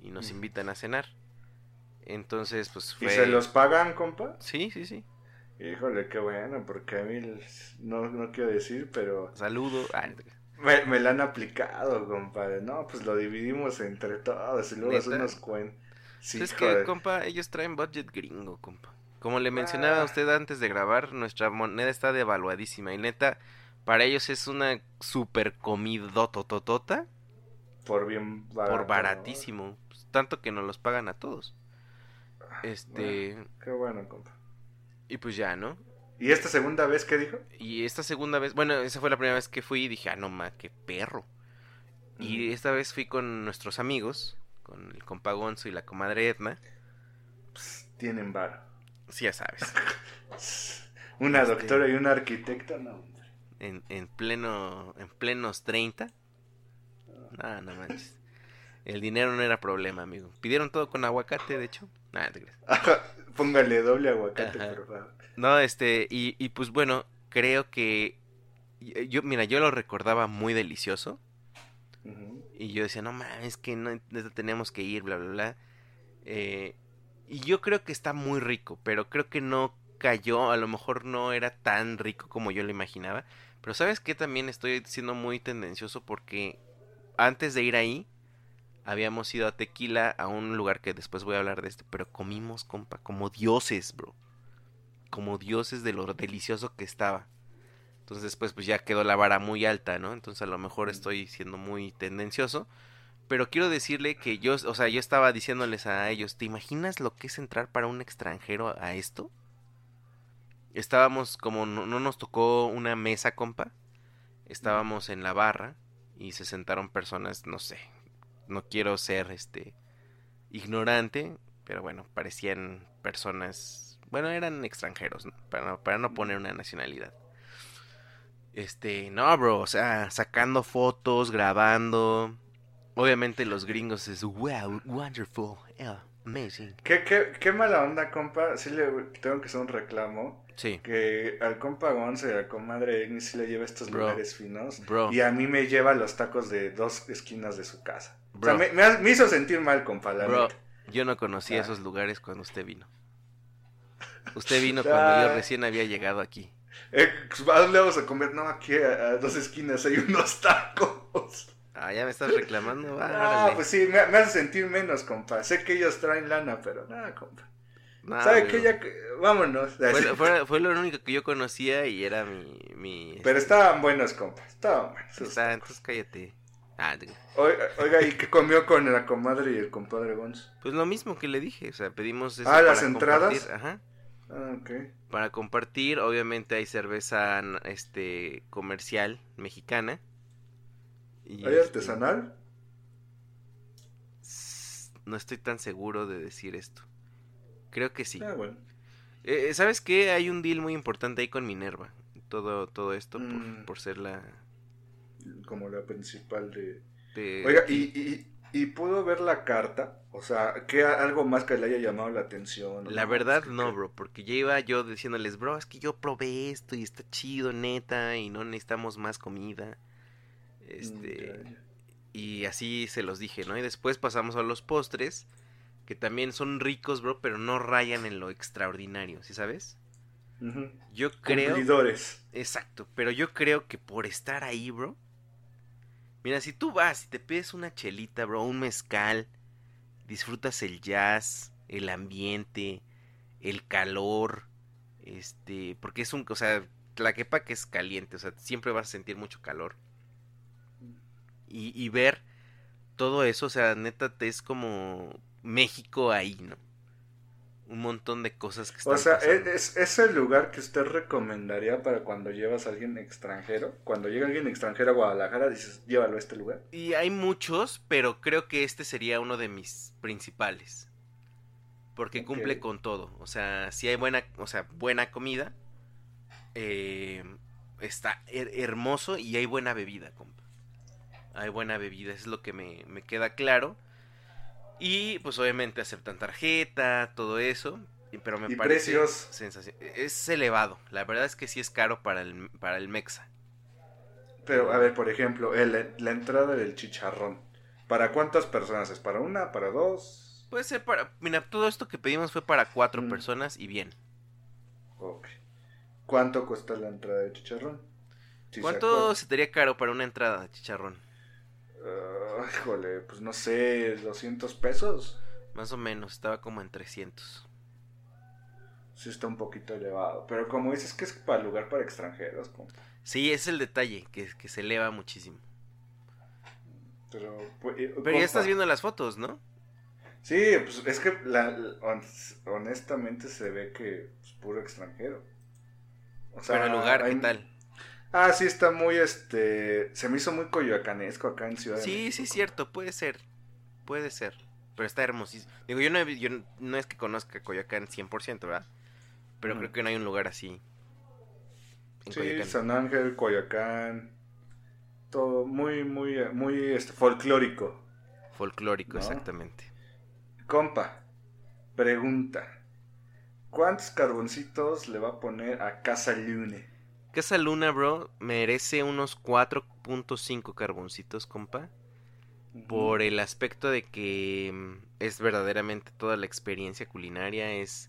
Y nos invitan a cenar. Entonces, pues ¿Y fue se los pagan, compa? Sí, sí, sí. Híjole, qué bueno, porque a mí no, no quiero decir, pero Saludo. Ah, me, me la han aplicado, compadre. No, pues lo dividimos entre todos y luego ¿Neta? hacemos cuen. Sí, es joder. que, compa, ellos traen budget gringo, compa. Como le mencionaba a Ah. usted antes de grabar, nuestra moneda está devaluadísima. Y neta, para ellos es una super comidotototota por bien barato, por baratísimo. Pues, tanto que nos los pagan a todos. Ah, Este, bueno, qué bueno, compa. Y pues ya, ¿no? ¿Y esta segunda vez qué dijo? Y esta segunda vez, bueno, esa fue la primera vez que fui y dije, ah, no ma, qué perro. Y esta vez fui con nuestros amigos, con el compa Gonzo y la comadre Edna. Pues, tienen varo. Sí, ya sabes. Una Este- doctora y un arquitecto, no. hombre. en, en pleno en plenos 30 no no manches el dinero no era problema amigo pidieron todo con aguacate de hecho Nah, te creas. Póngale doble aguacate, Ajá. por favor. no este y, y pues bueno creo que yo mira yo lo recordaba muy delicioso. Y yo decía no mames que no tenemos que ir bla bla bla Eh, y yo creo que está muy rico pero creo que no cayó a lo mejor no era tan rico como yo lo imaginaba. Pero sabes que también estoy siendo muy tendencioso porque antes de ir ahí habíamos ido a Tequila a un lugar que después voy a hablar de esto pero comimos compa como dioses bro como dioses de lo delicioso que estaba entonces después pues ya quedó la vara muy alta, ¿no? Entonces a lo mejor estoy siendo muy tendencioso. Pero quiero decirle que yo, o sea, yo estaba diciéndoles a ellos, ¿te imaginas lo que es entrar para un extranjero a esto? Estábamos como, no, no nos tocó una mesa, compa. Estábamos en la barra y se sentaron personas, no sé, no quiero ser este ignorante, pero bueno, parecían personas, bueno, eran extranjeros, ¿no? para, no- para no poner una nacionalidad. Este, no, bro, o sea, sacando fotos, grabando. Obviamente los gringos es wow, wonderful, yeah, amazing. ¿Qué, qué, qué mala onda, compa. Sí le tengo que hacer un reclamo. Sí, Que al compa Gonce y a la comadre sí le lleva estos Bro. lugares finos. bro, Y a mí me lleva los tacos de dos esquinas de su casa. O sea, me, me ha- me hizo sentir mal, compa, bro, yo no conocía Ah. esos lugares cuando usted vino. Usted vino cuando yo Ah. recién había llegado aquí. Eh, pues, ¿A dónde vamos a comer? No, aquí a, a dos esquinas hay unos tacos. Ah, ya me estás reclamando. Ah, órale. pues sí, me, me hace sentir menos, compa. Sé que ellos traen lana, pero nada, compa. No, ¿Sabe qué? Ya, vámonos. Fue, fue- fue lo único que yo conocía y era mi... mi Pero estaban buenos, compa. Estaban buenos. Está, entonces cállate. Ah, te- Oiga, ¿y qué comió con la comadre y el compadre Gonz? pues lo mismo que le dije, o sea, pedimos eso Ah, ¿las entradas? compartir, Ajá. Ah, ok. Para compartir, obviamente hay cerveza este comercial mexicana. Y, ¿Hay este, artesanal? No estoy tan seguro de decir esto. Creo que sí. Ah, bueno. Eh, ¿Sabes qué? Hay un deal muy importante ahí con Minerva. Todo, todo esto por, Mm. por ser la... Como la principal de... de- Oiga, ¿y, y, y pudo ver la carta? O sea, ¿qué algo más que le haya llamado la atención? La verdad que- no, que- bro, porque ya iba yo diciéndoles, bro, es que yo probé esto y está chido, neta, y no necesitamos más comida. Este, Mm, y así se los dije, ¿no? Y después pasamos a los postres, que también son ricos, bro, pero no rayan en lo extraordinario, ¿sí sabes? Yo creo... Cumplidores. Exacto, pero yo creo que por estar ahí, bro. Mira, si tú vas y te pides una chelita, bro, un mezcal, disfrutas el jazz, el ambiente, el calor, este, porque es un, o sea, Tlaquepaque es caliente, o sea, siempre vas a sentir mucho calor. Y, y ver todo eso, o sea, neta, te es como México ahí, ¿no? Un montón de cosas que están O sea, pasando. ¿es, es el lugar que usted recomendaría para cuando llevas a alguien extranjero? Cuando llega alguien extranjero a Guadalajara, dices, llévalo a este lugar. Y hay muchos, pero creo que este sería uno de mis principales. Porque cumple con todo. O sea, si hay buena, o sea, buena comida, eh, está her- hermoso y hay buena bebida, compa. Hay buena bebida, es lo que me, me queda claro. Y pues obviamente aceptan tarjeta, todo eso. y- Pero me ¿Y parece precios? Es elevado. La verdad es que sí es caro para el, para el Mexa. Pero, a ver, por ejemplo, el- la entrada del chicharrón. ¿Para cuántas personas es? ¿Para una? ¿Para dos? Puede ser para. Mira, todo esto que pedimos fue para cuatro Mm. personas y bien. Ok. ¿Cuánto cuesta la entrada de chicharrón? Si ¿Cuánto se te haría caro para una entrada de chicharrón? Ah, híjole, pues no sé, 200 pesos. Más o menos, estaba como en 300. Sí está un poquito elevado. Pero como dices que es para lugar para extranjeros. como- Sí, es el detalle, que, que se eleva muchísimo. Pero, pues, eh, Pero ya estás compa, viendo las fotos, ¿no? Sí, pues es que la, la- hon- honestamente se ve que es puro extranjero. O sea, Pero el lugar, ¿qué hay- tal? Ah, sí, está muy, este... Se me hizo muy coyoacanesco acá en Ciudad de Sí, México. sí, cierto, puede ser. Puede ser. Pero está hermosísimo. Digo, yo no, yo no es que conozca Coyoacán 100%, ¿verdad? Pero Ujú. creo que no hay un lugar así. En Sí, Coyoacán. San Ángel, Coyoacán, todo muy, muy, muy este, folclórico. Folclórico, ¿No? exactamente. Compa, pregunta. ¿Cuántos carboncitos le va a poner a Casa Lune? Casa Luna, bro, merece unos 4.5 carboncitos, compa. por el aspecto de que mm, es verdaderamente toda la experiencia culinaria, es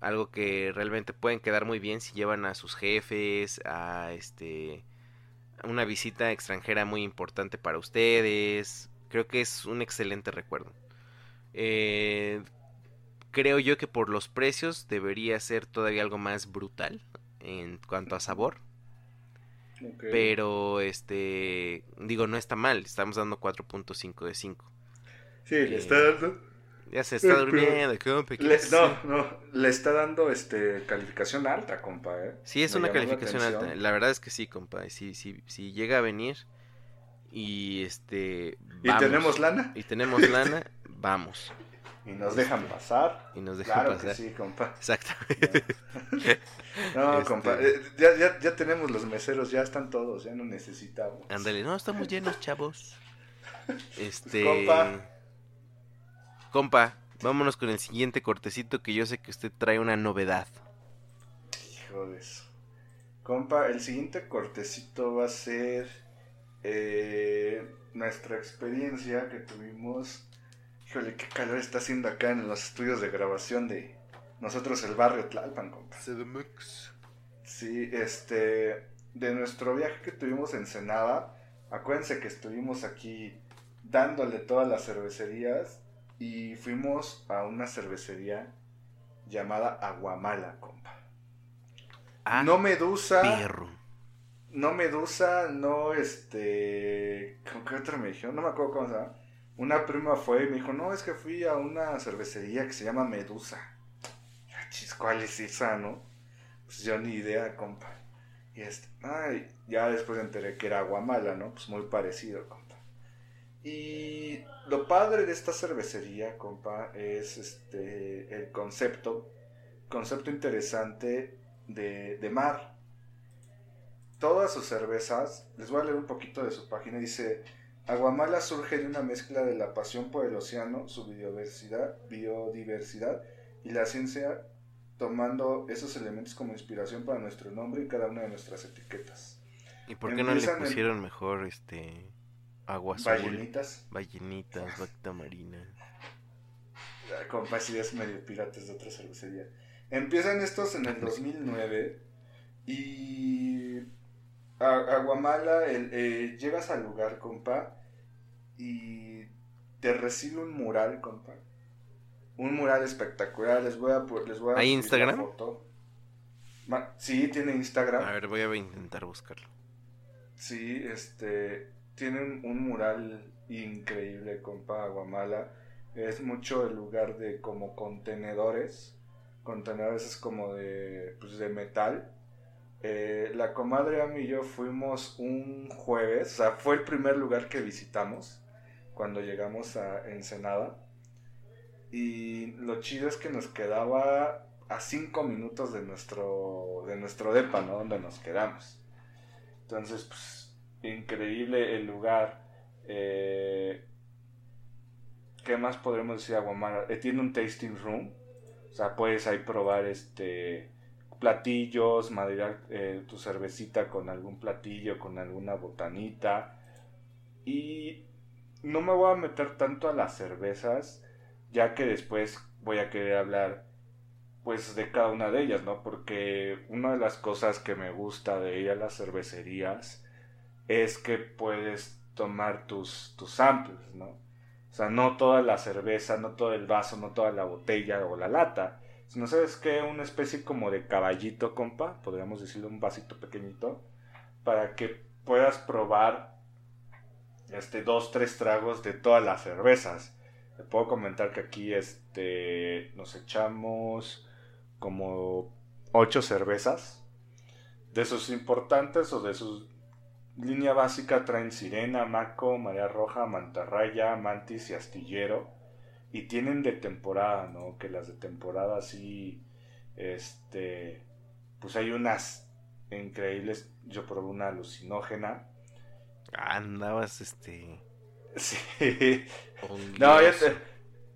algo que realmente pueden quedar muy bien si llevan a sus jefes, a este una visita extranjera muy importante para ustedes. Creo que es un excelente recuerdo. Eh, creo yo que por los precios debería ser todavía algo más brutal en cuanto a sabor. Pero, este, digo, no está mal, estamos dando 4.5 de 5. Sí, le está dando... Ya se está durmiendo, no, no, le está dando este calificación alta, compa, ¿eh? Sí, es Me una la calificación alta. La verdad es que sí, compa. Sí, sí, sí llega a venir y este. ¿Y tenemos lana? Y tenemos lana, vamos. Y nos dejan pasar. Y nos dejan Claro pasar. que sí, compa. Exactamente. No, Este- compa, eh, ya, ya, ya tenemos los meseros, ya están todos, ya no necesitamos. Ándale, no, estamos llenos, chavos. Este. Compa. Compa, vámonos con el siguiente cortecito que yo sé que usted trae una novedad. Hijo de eso. Compa, el siguiente cortecito va a ser eh, nuestra experiencia que tuvimos. Híjole, qué calor está haciendo acá en los estudios de grabación de nosotros, el barrio Tlalpan, compa. Sí, este, de nuestro viaje que tuvimos en Senada, acuérdense que estuvimos aquí dándole todas las cervecerías y fuimos a una cervecería llamada Aguamala, compa. Ah, no Medusa, perro. no Medusa, no este, ¿con qué otra me dijeron? No me acuerdo cómo se llama. Una prima fue y me dijo, no, es que fui a una cervecería que se llama Medusa. Ya, chis, ¿cuál es esa, no? Pues yo ni idea, compa. Y este, ay, ya después enteré que era Guamala, ¿no? Pues muy parecido, compa. Y lo padre de esta cervecería, compa, es este el concepto, concepto interesante de, de mar. Todas sus cervezas, les voy a leer un poquito de su página, dice, Aguamala surge de una mezcla de la pasión por el océano, su biodiversidad, biodiversidad y la ciencia tomando esos elementos como inspiración para nuestro nombre y cada una de nuestras etiquetas. ¿Y por qué no le en- pusieron mejor este agua azul? Ballenitas, Ballenitas, vaquita marina. compa, sí es medio piratas de otra cervecería. Empiezan estos en el 2009 y a, Aguamala, el, eh, llegas al lugar, compa, y te recibe un mural, compa. Un mural espectacular, les voy a, les voy a ¿Hay Instagram? foto. Sí, tiene Instagram. A ver, voy a intentar buscarlo. Sí, este, tienen un mural increíble, compa, Aguamala. Es mucho el lugar de como contenedores. contenedores es como de, pues, de metal. Eh, la comadre Ami y yo fuimos un jueves, o sea, fue el primer lugar que visitamos cuando llegamos a Ensenada. Y lo chido es que nos quedaba a cinco minutos de nuestro, de nuestro depa, ¿no? Donde nos quedamos. Entonces, pues, increíble el lugar. Eh, ¿Qué más podremos decir Aguamala? Eh, tiene un tasting room. O sea, puedes ahí probar este platillos, maderar eh, tu cervecita con algún platillo, con alguna botanita. Y no me voy a meter tanto a las cervezas, ya que después voy a querer hablar pues de cada una de ellas, ¿no? Porque una de las cosas que me gusta de ir a las cervecerías es que puedes tomar tus, tus samples, ¿no? O sea, no toda la cerveza, no todo el vaso, no toda la botella o la lata, sino, ¿sabes qué? Una especie como de caballito, compa, podríamos decirle un vasito pequeñito, para que puedas probar este, dos, tres tragos de todas las cervezas. Te puedo comentar que aquí este, nos echamos como ocho cervezas. De sus importantes o de su línea básica traen Sirena, Maco, María Roja, Mantarraya, Mantis y Astillero. Y tienen de temporada, ¿no? Que las de temporada sí, este, pues hay unas increíbles. Yo probé una alucinógena. Andabas, este... Sí. No, yo,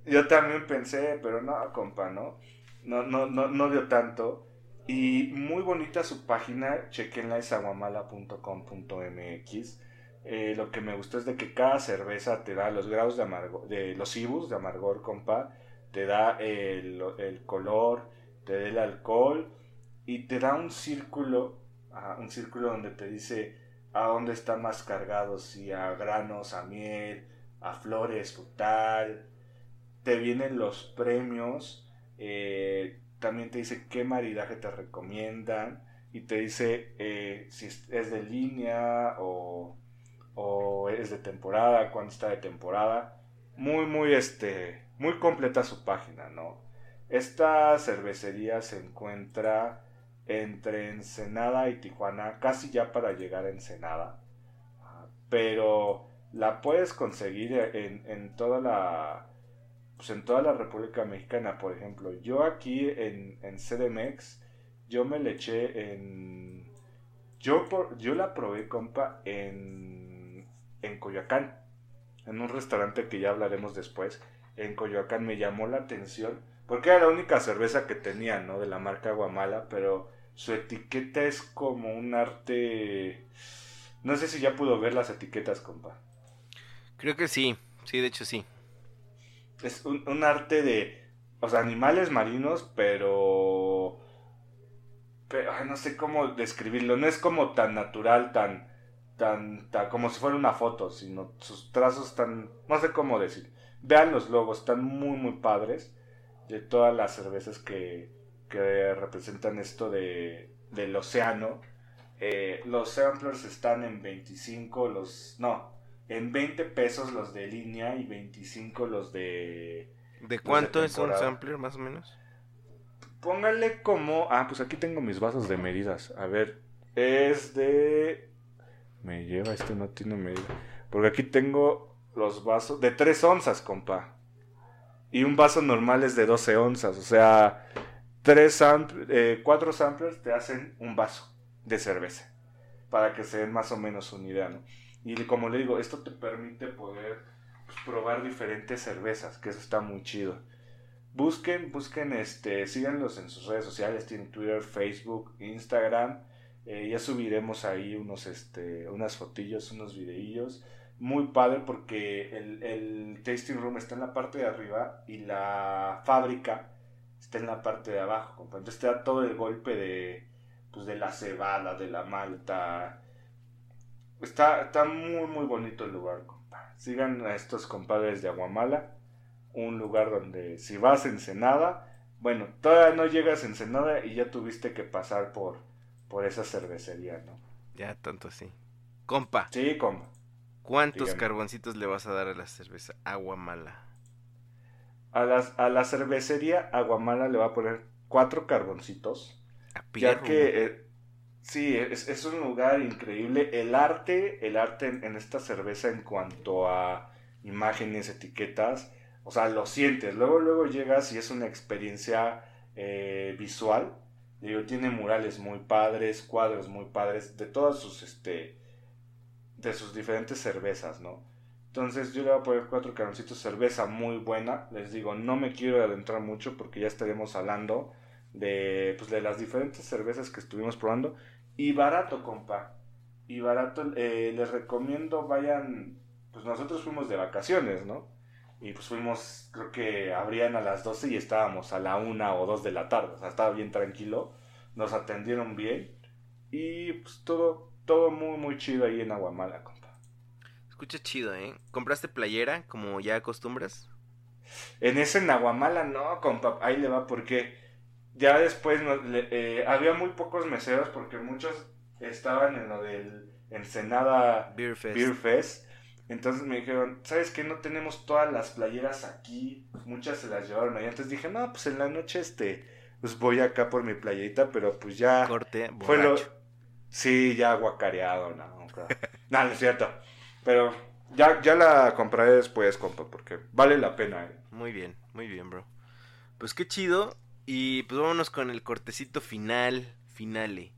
yo también pensé, pero no, compa, ¿no? no, no, no, no dio tanto. Y muy bonita su página, chequenla es aguamala.com.mx. Eh, lo que me gustó es de que cada cerveza te da los grados de amargor, de los ibus de amargor, compa, te da el, el color, te da el alcohol y te da un círculo, un círculo donde te dice a dónde está más cargado, si a granos, a miel, a flores, frutal. Te vienen los premios eh, también te dice qué maridaje te recomiendan y te dice eh, si es de línea o, o es de temporada, cuándo está de temporada. Muy, muy, este, muy completa su página, ¿no? Esta cervecería se encuentra entre Ensenada y Tijuana, casi ya para llegar a Ensenada. Pero la puedes conseguir en, en toda la pues en toda la República Mexicana, por ejemplo. Yo aquí en, en CDMX, yo me le eché en... Yo, por, yo la probé, compa, en, en Coyoacán, en un restaurante que ya hablaremos después. En Coyoacán me llamó la atención, porque era la única cerveza que tenía, ¿no? De la marca Guamala, pero su etiqueta es como un arte... No sé si ya pudo ver las etiquetas, compa. Creo que sí, sí, de hecho sí es un, arte de, o sea, animales marinos, pero, pero no sé cómo describirlo, no es como tan natural, tan, tan, tan, como si fuera una foto, sino sus trazos están, no sé cómo decir. Vean los logos, están muy, muy padres de todas las cervezas que, que representan esto de, del océano. Eh, los samplers están en 25, los, no, en 20 pesos los de línea y 25 los de... ¿De cuánto es un sampler más o menos? Póngale como... Ah, pues aquí tengo mis vasos de medidas. A ver, es de... Me lleva, este no tiene medida. Porque aquí tengo los vasos de 3 onzas, compa. Y un vaso normal es de 12 onzas. O sea, tres eh, cuatro samplers te hacen un vaso de cerveza. Para que se den más o menos una idea, ¿no? Y como le digo, esto te permite poder pues, probar diferentes cervezas, que eso está muy chido. Busquen, busquen, este, síganlos en sus redes sociales, tienen Twitter, Facebook, Instagram. Eh, ya subiremos ahí unos, este, unas fotillos, unos videillos. Muy padre porque el, el tasting room está en la parte de arriba y la fábrica está en la parte de abajo. Entonces te da todo el golpe de, pues, de la cebada, de la malta, Está, está muy, muy bonito el lugar, compa. Sigan a estos compadres de Aguamala. Un lugar donde si vas a Ensenada, bueno, todavía no llegas a Ensenada y ya tuviste que pasar por, por esa cervecería, ¿no? Ya, tanto así. Compa. Sí, compa. ¿Cuántos carboncitos le vas a dar a la cerveza Aguamala? A, las, a la cervecería Aguamala le va a poner cuatro carboncitos. ya que eh, sí, es, es, un lugar increíble. El arte, el arte en, esta cerveza en cuanto a imágenes, etiquetas, o sea, lo sientes. Luego, luego llegas y es una experiencia eh, visual. Digo, tiene murales muy padres, cuadros muy padres, de todas sus, este, de sus diferentes cervezas, ¿no? Entonces yo le voy a poner cuatro carboncitos cerveza muy buena. Les digo, no me quiero adentrar mucho porque ya estaremos hablando de, pues, de las diferentes cervezas que estuvimos probando. Y barato, compa. Y barato, eh, les recomiendo vayan, pues nosotros fuimos de vacaciones, ¿no? Y pues fuimos, creo que abrían a las 12 y estábamos a la 1 o 2 de la tarde. O sea, estaba bien tranquilo. Nos atendieron bien. Y pues todo, todo muy, muy chido ahí en Aguamala, compa. Escucha chido, ¿eh? ¿Compraste playera como ya acostumbras? En ese Nahuamala no, compa, ahí le va porque ya después eh, había muy pocos meseros porque muchos estaban en lo del Ensenada Beer Fest. Entonces me dijeron, ¿sabes qué? No tenemos todas las playeras aquí. Muchas se las llevaron allá. Entonces dije, no, pues en la noche este, pues voy acá por mi playerita, pero pues ya... Corte, fue Sí, ya guacareado, no. no, no es cierto. Pero ya, ya la compraré después, compa, porque vale la pena. Eh. Muy bien, muy bien, bro. Pues qué chido. Y pues vámonos con el cortecito final, finale.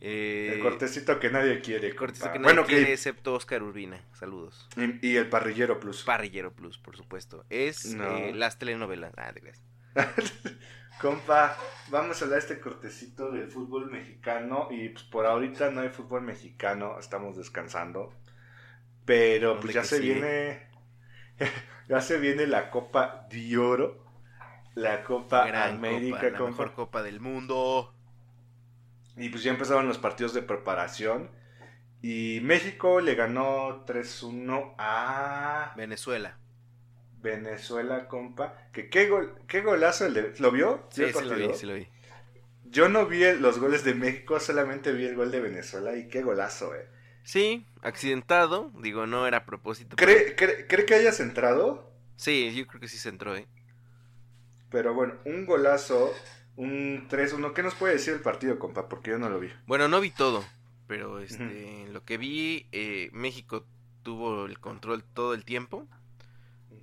Eh, el cortecito que nadie quiere. El cortecito que nadie bueno, quiere, excepto Oscar Urbina. Saludos. Y, el Parrillero Plus. Parrillero Plus, por supuesto. Es eh, las telenovelas. Ah, de Compa, vamos a hablar este cortecito del fútbol mexicano. Y pues por ahorita no hay fútbol mexicano. Estamos descansando. Pero pues ya se viene. ya se viene la Copa de Oro. La Copa América. la mejor Copa del mundo. Y pues ya empezaron los partidos de preparación. Y México le ganó 3-1 a Venezuela. Venezuela, compa. Que qué, gol, qué golazo el de... ¿Lo vio? Sí, sí lo vi, sí lo vi. Yo no vi los goles de México, solamente vi el gol de Venezuela y qué golazo, eh. Sí, accidentado, digo, no era a propósito. ¿Cree, que hayas entrado? Sí, yo creo que sí se entró, ¿eh? Pero bueno, un golazo, un 3-1. ¿Qué nos puede decir el partido, compa? Porque yo no lo vi. Bueno, no vi todo, pero este, lo que vi, eh, México tuvo el control todo el tiempo.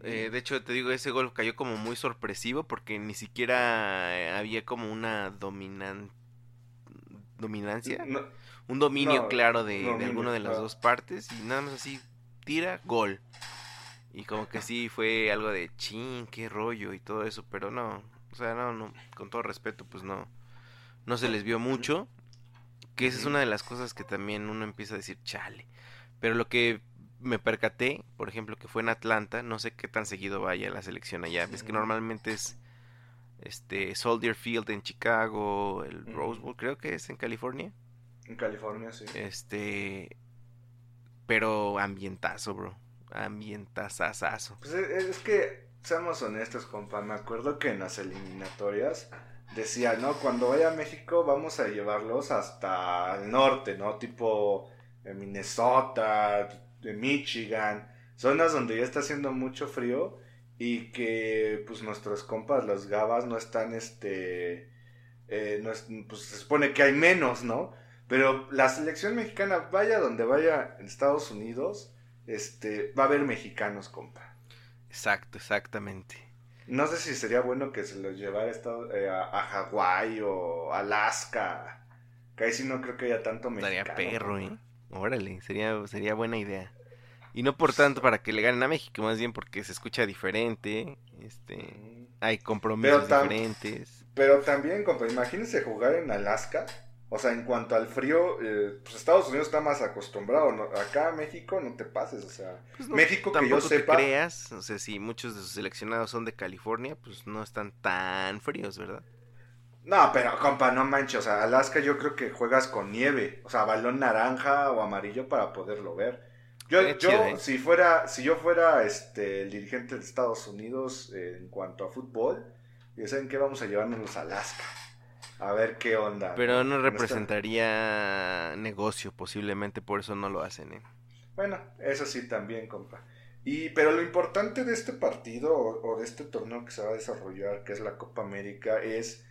Eh, de hecho, te digo, ese gol cayó como muy sorpresivo porque ni siquiera eh, había como una dominan... dominancia. No, un dominio claro de, alguna de las dos partes y nada más así tira gol. Y como que sí fue algo de chin qué rollo y todo eso pero no o sea no no con todo respeto pues no no se les vio mucho que esa es una de las cosas que también uno empieza a decir chale pero lo que me percaté por ejemplo que fue en Atlanta no sé qué tan seguido vaya la selección allá ves que normalmente es este Soldier Field en Chicago el Rose Bowl creo que es en California en California, sí. Este. Pero ambientazo, bro. Ambientazazazo. Pues es, que, seamos honestos, compa. Me acuerdo que en las eliminatorias decía, ¿no? Cuando vaya a México vamos a llevarlos hasta el norte, ¿no? Tipo de Minnesota, de Michigan. Zonas donde ya está haciendo mucho frío y que pues nuestros compas, los gabas, no están, este... Eh, no pues se supone que hay menos, ¿no? Pero la selección mexicana, vaya donde vaya en Estados Unidos, este, va a haber mexicanos, compa. Exacto, exactamente. No sé si sería bueno que se los llevara a, eh, a, Hawái o Alaska. Que ahí sí no creo que haya tanto mexicano. Estaría perro, ¿eh? Órale, sería, sería buena idea. Y no por tanto para que le ganen a México, más bien porque se escucha diferente, este, hay compromisos diferentes. Pero también, compa, imagínense jugar en Alaska o sea, en cuanto al frío, eh, pues Estados Unidos está más acostumbrado. Acá México no te pases, o sea, pues México que yo sepa. Te creas, o sea, si muchos de sus seleccionados son de California, pues no están tan fríos, ¿verdad? No, pero compa, no manches, o sea, Alaska yo creo que juegas con nieve, o sea, balón naranja o amarillo para poderlo ver. Yo, yo ¿eh? si fuera, si yo fuera este el dirigente de Estados Unidos eh, en cuanto a fútbol, ya saben que vamos a llevarnos a Alaska. A ver qué onda. Pero no representaría negocio, posiblemente por eso no lo hacen. ¿eh? Bueno, eso sí también, compa. Y, pero lo importante de este partido o, de este torneo que se va a desarrollar, que es la Copa América, es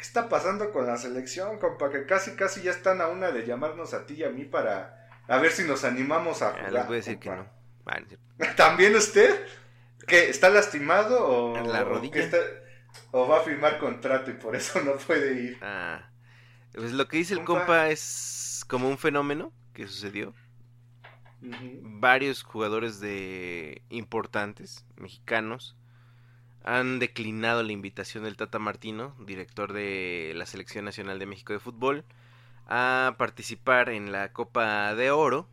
¿Qué está pasando con la selección, compa? Que casi, casi ya están a una de llamarnos a ti y a mí para a ver si nos animamos a Ah, jugar. les voy a decir que compa. no. Ah, no. ¿También usted? ¿Que está lastimado o, En la rodilla. está- o va a firmar contrato y por eso no puede ir? Ah, pues lo que dice el Compa. es como un fenómeno que sucedió. Varios jugadores de importantes mexicanos han declinado la invitación del Tata Martino, director de la Selección Nacional de México de Fútbol, a participar en la Copa de Oro,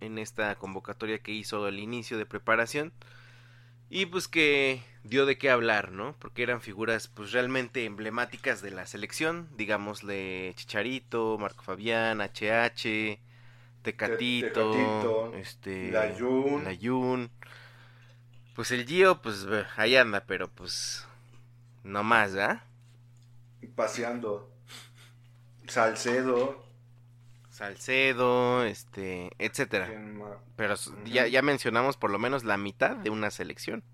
en esta convocatoria que hizo al inicio de preparación, y pues que dio de qué hablar, ¿no? Porque eran figuras pues realmente emblemáticas de la selección, digámosle Chicharito, Marco Fabián, HH, Tecatito, Tecatito, este. Layún. Pues el Gio, pues ahí anda, pero pues no más, ¿verdad? Paseando. Salcedo. Salcedo, este, etcétera. Pero ya, ya mencionamos por lo menos la mitad de una selección.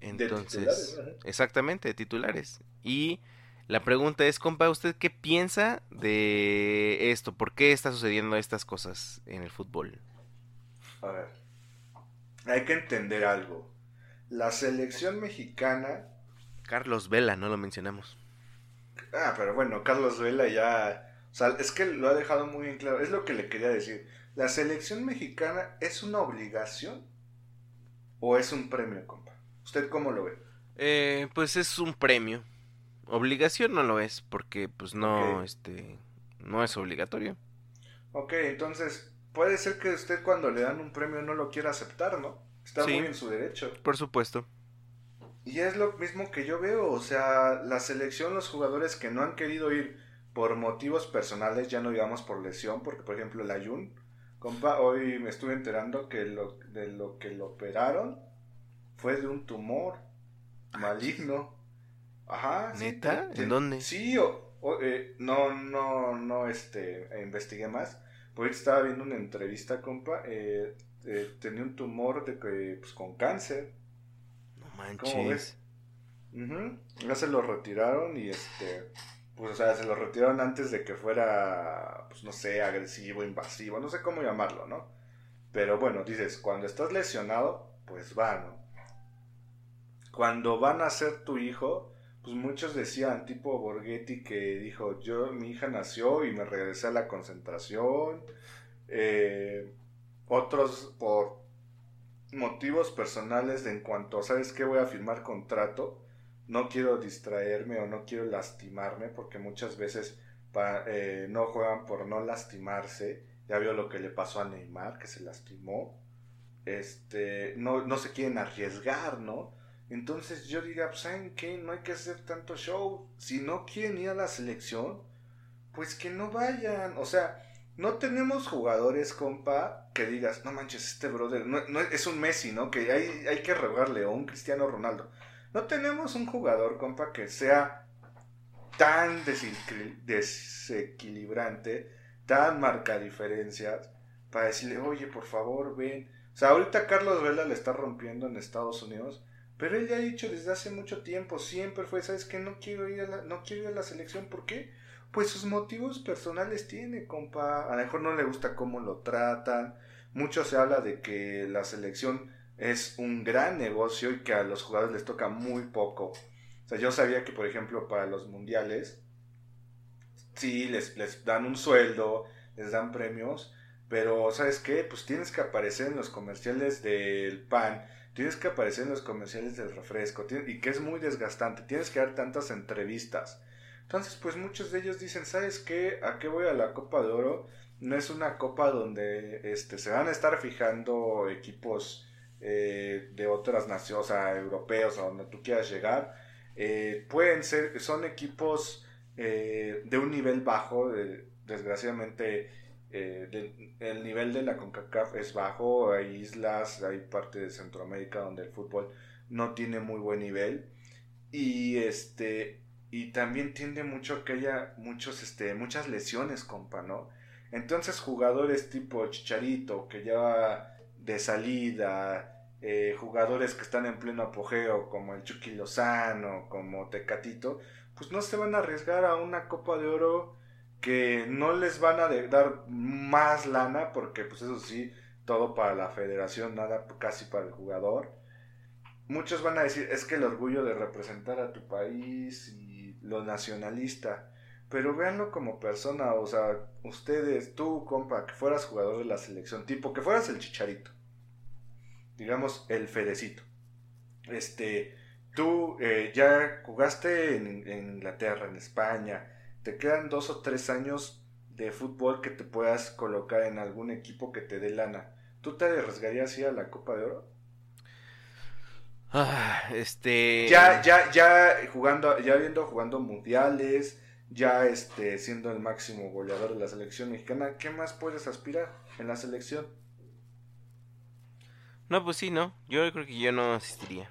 De Entonces, titulares, exactamente, de titulares. Y la pregunta es, compa, ¿usted qué piensa de esto? ¿Por qué está sucediendo estas cosas en el fútbol? A ver. Hay que entender algo. La selección mexicana. Carlos Vela, no lo mencionamos. Ah, pero bueno, Carlos Vela ya. O sea, es que lo ha dejado muy bien claro. Es lo que le quería decir. ¿La selección mexicana es una obligación o es un premio, compa? ¿Usted cómo lo ve? Eh, pues es un premio. Obligación no lo es, porque pues no, este, no es obligatorio. Ok, entonces puede ser que usted cuando le dan un premio no lo quiera aceptar, ¿no? Está Sí. muy en su derecho. Por supuesto. Y es lo mismo que yo veo, o sea, la selección, los jugadores que no han querido ir por motivos personales, ya no digamos por lesión, porque por ejemplo el Ayun, compa, hoy me estuve enterando que lo, de lo que lo operaron fue de un tumor maligno. Ajá. ¿Neta? ¿En dónde? Sí, o, o, eh, no, no, no, este, investigué más. Hoy estaba viendo una entrevista, compa, eh, eh, tenía un tumor de que, pues, con cáncer. No ¿Cómo manches. ves? Ujú, Ya se lo retiraron y este, pues o sea, se lo retiraron antes de que fuera, pues no sé, agresivo, invasivo, no sé cómo llamarlo, ¿no? Pero bueno, dices, cuando estás lesionado, pues va, ¿no? Cuando van a ser tu hijo, pues muchos decían, tipo Borghetti, que dijo, yo, mi hija nació y me regresé a la concentración. Eh, otros por motivos personales en cuanto, ¿sabes qué? Voy a firmar contrato. No quiero distraerme o no quiero lastimarme porque muchas veces eh, no juegan por no lastimarse. Ya vio lo que le pasó a Neymar, que se lastimó. Este, no, no se quieren arriesgar, ¿no? Entonces yo diría, pues, ¿saben qué? No hay que hacer tanto show. Si no quieren ir a la selección, pues que no vayan. O sea, no tenemos jugadores, compa, que digas, no manches, este brother, no, es un Messi, ¿no? Que hay, que rogarle, o un Cristiano Ronaldo. No tenemos un jugador, compa, que sea tan desequil- desequilibrante, tan marca diferencias, para decirle, oye, por favor, ven. O sea, ahorita Carlos Vela le está rompiendo en Estados Unidos, pero él ya ha dicho desde hace mucho tiempo, siempre fue, ¿sabes qué? No quiero ir a la, no quiero ir a la selección, ¿por qué? Pues sus motivos personales tiene, compa. A lo mejor no le gusta cómo lo tratan. Mucho se habla de que la selección es un gran negocio y que a los jugadores les toca muy poco. O sea, yo sabía que, por ejemplo, para los mundiales, sí, les, les dan un sueldo, les dan premios, pero ¿sabes qué? Pues tienes que aparecer en los comerciales del pan, tienes que aparecer en los comerciales del refresco, y que es muy desgastante, tienes que dar tantas entrevistas. Entonces, pues muchos de ellos dicen, ¿sabes qué? ¿A qué voy a la Copa de Oro? No es una copa donde este, se van a estar fijando equipos eh, de otras naciones, europeos, a donde tú quieras llegar. Eh, pueden ser, son equipos eh, de un nivel bajo, de- desgraciadamente eh, el nivel de la CONCACAF es bajo, hay islas, hay parte de Centroamérica donde el fútbol no tiene muy buen nivel y este y también tiende mucho que haya muchos este muchas lesiones, compa, ¿no? Entonces jugadores tipo Chicharito que ya de salida, eh, jugadores que están en pleno apogeo como el Chucky Lozano, como Tecatito, pues no se van a arriesgar a una Copa de Oro que no les van a dar más lana, porque pues eso sí, todo para la federación, nada casi para el jugador. Muchos van a decir, es que el orgullo de representar a tu país y lo nacionalista, pero véanlo como persona, o sea, ustedes, tú, compa, que fueras jugador de la selección, tipo, que fueras el chicharito, digamos, el Fedecito. Este, tú eh, ya jugaste en, en Inglaterra, en España, te quedan dos o tres años de fútbol que te puedas colocar en algún equipo que te dé lana. ¿Tú te arriesgarías ir a la Copa de Oro? Ah, este. Ya, ya, ya jugando, ya viendo jugando mundiales, ya este, siendo el máximo goleador de la selección mexicana, ¿qué más puedes aspirar en la selección? No, pues sí, no. Yo creo que yo no asistiría.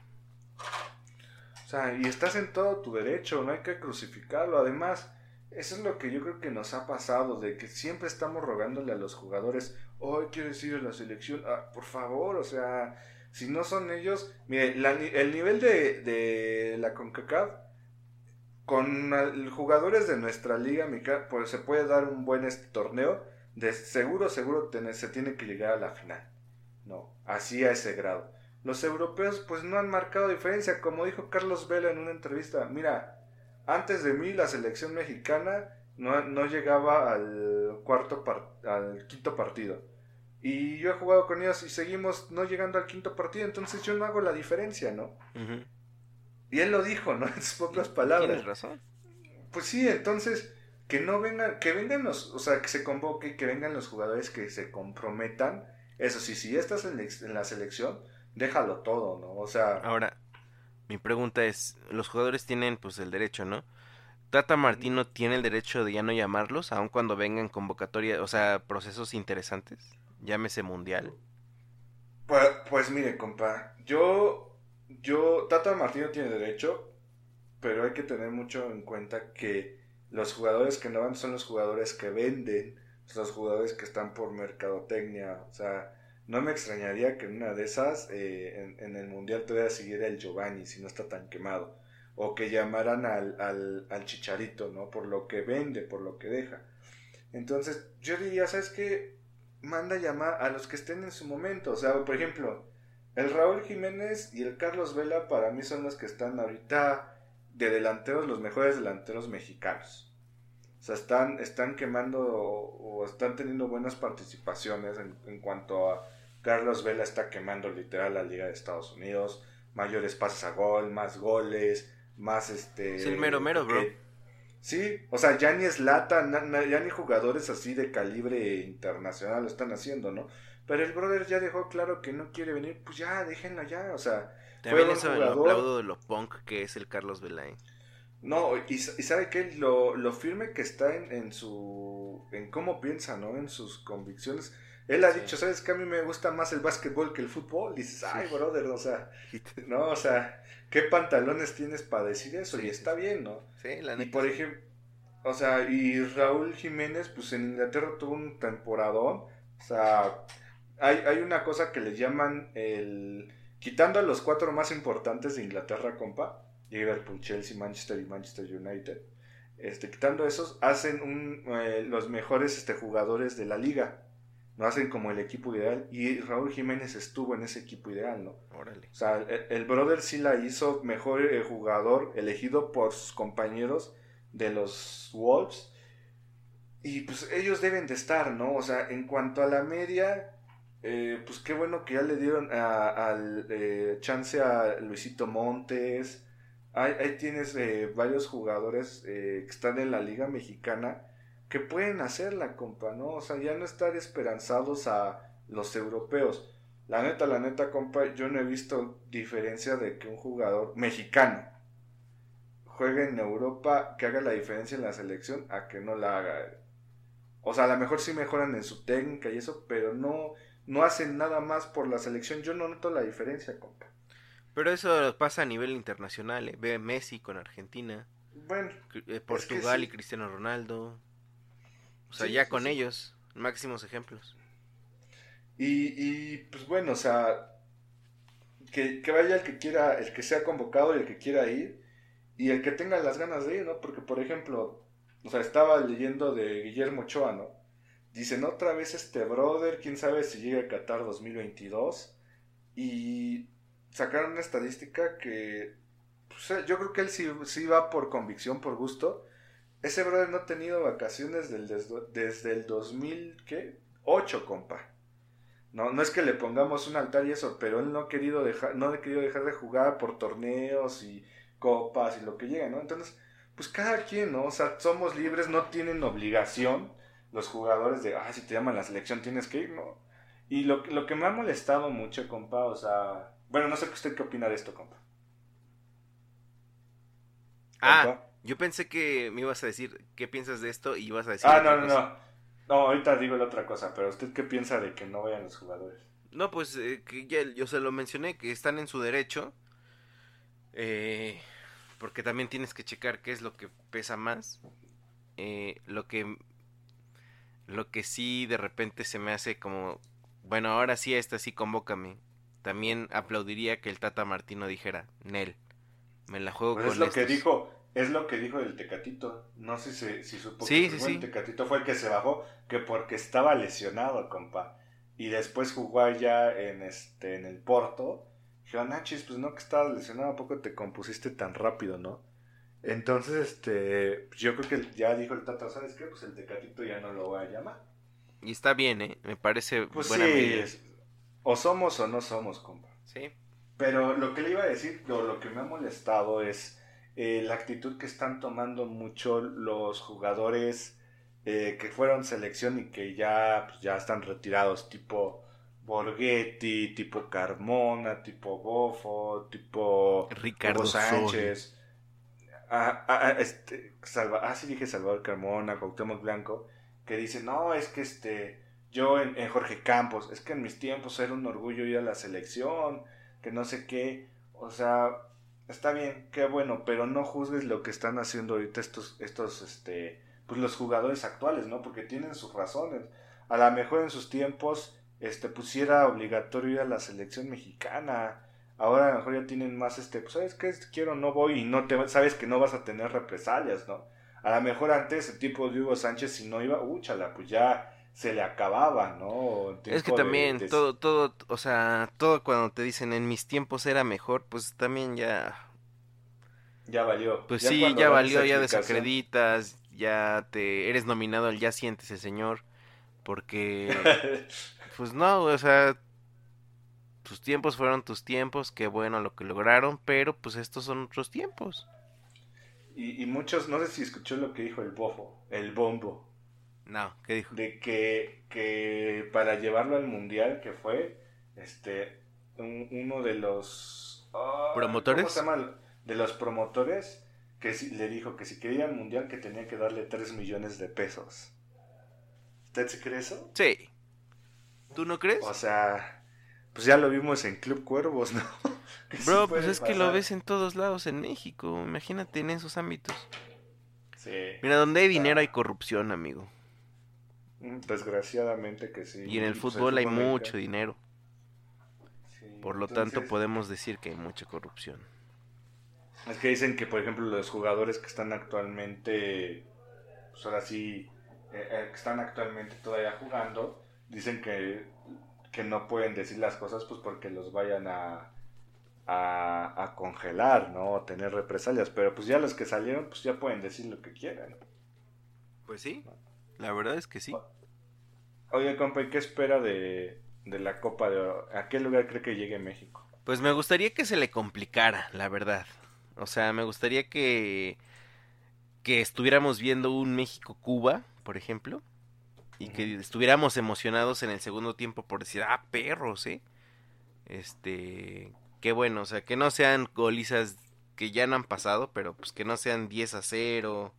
O sea, y estás en todo tu derecho, no hay que crucificarlo. Además, eso es lo que yo creo que nos ha pasado, de que siempre estamos rogándole a los jugadores, hoy quiero decir a la selección, ah, por favor, o sea, si no son ellos, mire, el nivel de, de la CONCACAF con jugadores de nuestra liga, pues se puede dar un buen este torneo, de seguro, seguro se tiene que llegar a la final. No, así a ese grado. Los europeos pues no han marcado diferencia, como dijo Carlos Vela en una entrevista, mira, antes de mí la selección mexicana no, no llegaba al cuarto al quinto partido. Y yo he jugado con ellos y seguimos no llegando al quinto partido, entonces yo no hago la diferencia, ¿no? Y él lo dijo, ¿no? En sus propias palabras. Tienes razón. Pues sí, entonces, que no vengan, que vengan los, o sea, que se convoque, que vengan los jugadores que se comprometan. Eso sí, si estás en, en la selección, déjalo todo, ¿no? O sea... Ahora, mi pregunta es, los jugadores tienen pues el derecho, ¿no? Tata Martino tiene el derecho de ya no llamarlos, aun cuando vengan convocatoria, o sea, procesos interesantes, llámese mundial. Pues, pues mire, compa, yo yo, Tata Martino tiene derecho, pero hay que tener mucho en cuenta que los jugadores que no van son los jugadores que venden, son los jugadores que están por mercadotecnia, o sea, no me extrañaría que en una de esas, eh, en, el Mundial todavía siguiera el Giovanni, si no está tan quemado, o que llamaran al, al, al Chicharito, ¿no? Por lo que vende, por lo que deja. Entonces, yo diría, ¿sabes qué? Manda llamar a los que estén en su momento, o sea, por ejemplo, el Raúl Jiménez y el Carlos Vela para mí son los que están ahorita de delanteros, los mejores delanteros mexicanos. O sea, están, están quemando o, están teniendo buenas participaciones en, cuanto a Carlos Vela está quemando literal la Liga de Estados Unidos, mayores pases a gol, más goles, más este... Es el mero mero, bro. sí, o sea, ya ni es lata, ya ni jugadores así de calibre internacional lo están haciendo, ¿no? Pero el brother ya dejó claro que no quiere venir, pues ya, déjenlo ya, o sea. También eso lo aplaudo de lo punk que es el Carlos Velain. No, y, sabe que lo, lo, firme que está en, en, su. en cómo piensa, ¿no? En sus convicciones. Él ha dicho, ¿sabes que A mí me gusta más el básquetbol que el fútbol. Y dices, ay, brother, o sea, no, o sea, ¿qué pantalones tienes para decir eso? y está bien, ¿no? Sí, la neta. Y por ejemplo, o sea, y Raúl Jiménez, pues en Inglaterra tuvo un temporadón. O sea, hay, hay una cosa que le llaman el... Quitando a los cuatro más importantes de Inglaterra, compa, Liverpool, Chelsea, Manchester y Manchester United, este, quitando esos, hacen un, eh, los mejores este, jugadores de la liga. No hacen como el equipo ideal. Y Raúl Jiménez estuvo en ese equipo ideal, ¿no? Órale. O sea, el, brother sí la hizo mejor el jugador elegido por sus compañeros de los Wolves. Y pues ellos deben de estar, ¿no? O sea, en cuanto a la media, eh, pues qué bueno que ya le dieron al eh, chance a Luisito Montes. Ahí, tienes eh, varios jugadores que están en la liga mexicana que pueden hacerla, compa, ¿no? O sea, ya no estar esperanzados a los europeos. La neta, la neta, compa, yo no he visto diferencia de que un jugador mexicano juegue en Europa, que haga la diferencia en la selección, a que no la haga. O sea, a lo mejor sí mejoran en su técnica y eso, pero no, no hacen nada más por la selección. Yo no noto la diferencia, compa. Pero eso pasa a nivel internacional. ¿eh? Ve Messi con Argentina. Bueno. Eh, Portugal y Cristiano Ronaldo. O sea, ya con ellos, máximos ejemplos. Y, y pues bueno, o sea, que, que, vaya el que quiera, el que sea convocado y el que quiera ir. y el que tenga las ganas de ir, ¿no? Porque, por ejemplo, o sea, estaba leyendo de Guillermo Ochoa, ¿no? Dicen otra vez este brother, quién sabe si llega a Qatar 2022. Y sacaron una estadística que pues, eh, yo creo que él sí, sí, va por convicción, por gusto. Ese brother no ha tenido vacaciones desde, el 2008, compa. No, no es que le pongamos un altar y eso, pero él no ha querido dejar, no ha querido dejar de jugar por torneos y copas y lo que llega, ¿no? Entonces, pues cada quien, ¿no? O sea, somos libres, no tienen obligación los jugadores de, ah, si te llaman la selección tienes que ir, ¿no? Y lo, lo que me ha molestado mucho, compa, o sea, bueno, no sé usted qué opina de esto, compa. Ah, yo pensé que me ibas a decir qué piensas de esto y ibas a decir. Ah, no, no, no. No, ahorita digo la otra cosa, pero ¿usted qué piensa de que no vayan los jugadores? No, pues eh, que ya yo se lo mencioné, que están en su derecho. Eh, porque también tienes que checar qué es lo que pesa más. Eh, lo que lo que sí de repente se me hace como bueno ahora sí esta sí convócame también aplaudiría que el Tata Martino dijera Nel me la juego pues con es lo que dijo es lo que dijo el Tecatito no sé si, si supo sí, que sí, el Tecatito fue el que se bajó que porque estaba lesionado compa y después jugó allá en este en el Porto Dijeron, ah, pues no que estabas lesionado, ¿a poco te compusiste tan rápido, no? Entonces, este, yo creo que ya dijo el Tata, ¿sabes qué? Pues el Tecatito ya no lo voy a llamar. Y está bien, ¿eh? Me parece pues sí, o somos o no somos, compa. Sí. Pero lo que le iba a decir, lo que me ha molestado es eh, la actitud que están tomando mucho los jugadores eh, que fueron selección y que ya, pues, ya están retirados, tipo Borghetti, tipo Carmona, tipo Bofo, tipo Ricardo Sánchez. Ah, ah, ah, este, Salva, ah, sí dije Salvador Carmona, Cuauhtémoc Blanco, que dice, no, es que este, yo en, en, Jorge Campos, es que en mis tiempos era un orgullo ir a la selección, que no sé qué, o sea, está bien, qué bueno, pero no juzgues lo que están haciendo ahorita estos, estos, este, pues los jugadores actuales, ¿no? Porque tienen sus razones. A lo mejor en sus tiempos este, pusiera obligatorio ir a la selección mexicana. Ahora a lo mejor ya tienen más, este, pues, ¿sabes qué? Quiero, no voy y no te, sabes que no vas a tener represalias, ¿no? A lo mejor antes el tipo de Hugo Sánchez, si no iba, úchala, pues ya se le acababa, ¿no? Es que también todo, todo, o sea, todo cuando te dicen en mis tiempos era mejor, pues también ya... Ya valió. Pues sí, ya valió, ya desacreditas, ya te eres nominado al ya sientes el señor, porque pues no, o sea, tus tiempos fueron tus tiempos, qué bueno lo que lograron, pero pues estos son otros tiempos. Y, muchos, no sé si escuchó lo que dijo el bofo, el bombo. No, ¿qué dijo? De que, que para llevarlo al mundial, que fue, este, uno de los... ¿Promotores? ¿Cómo se llama? De los promotores, que le dijo que si quería el mundial que tenía que darle 3 millones de pesos. ¿Usted se cree eso? Sí. ¿Tú no crees? O sea, pues ya lo vimos en Club Cuervos, ¿no? Bro, pues es que lo ves en todos lados en México. Imagínate en esos ámbitos. Sí. Mira, donde hay dinero hay corrupción, amigo. Desgraciadamente que sí. Y en el pues, fútbol hay mucho dinero. Por lo tanto, podemos decir que hay mucha corrupción. Es que dicen que, por ejemplo, los jugadores que están actualmente, pues ahora sí, eh, eh, que están actualmente todavía jugando, dicen que, que no pueden decir las cosas pues porque los vayan a, a, a, congelar, ¿no? O tener represalias. Pero pues ya los que salieron, pues ya pueden decir lo que quieran. Pues sí, la verdad es que sí. Oye, compa, ¿y qué espera de, de la Copa de Oro? ¿A qué lugar cree que llegue México? Pues me gustaría que se le complicara, la verdad. O sea, me gustaría que, que estuviéramos viendo un México-Cuba, por ejemplo y que estuviéramos emocionados en el segundo tiempo por decir, ah, perros, ¿eh? Este, qué bueno, o sea, que no sean golizas que ya no han pasado, pero pues que no sean 10 a 0,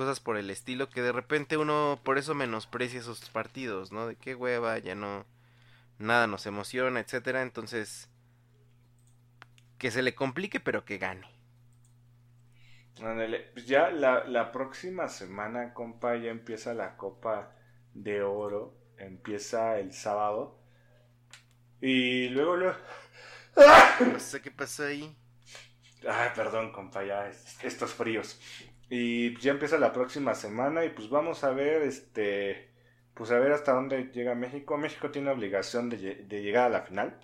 cosas por el estilo, que de repente uno por eso menosprecia esos partidos, ¿no? De qué hueva, ya no, nada nos emociona, etcétera, entonces, que se le complique, pero que gane. Pues ya la, la próxima semana, compa, ya empieza la Copa de oro empieza el sábado. Y luego, luego... No sé qué pasa ahí. Ay, perdón, compa, ya es- estos fríos. Y ya empieza la próxima semana y pues vamos a ver, este, pues a ver hasta dónde llega México. México tiene obligación de llegar a la final.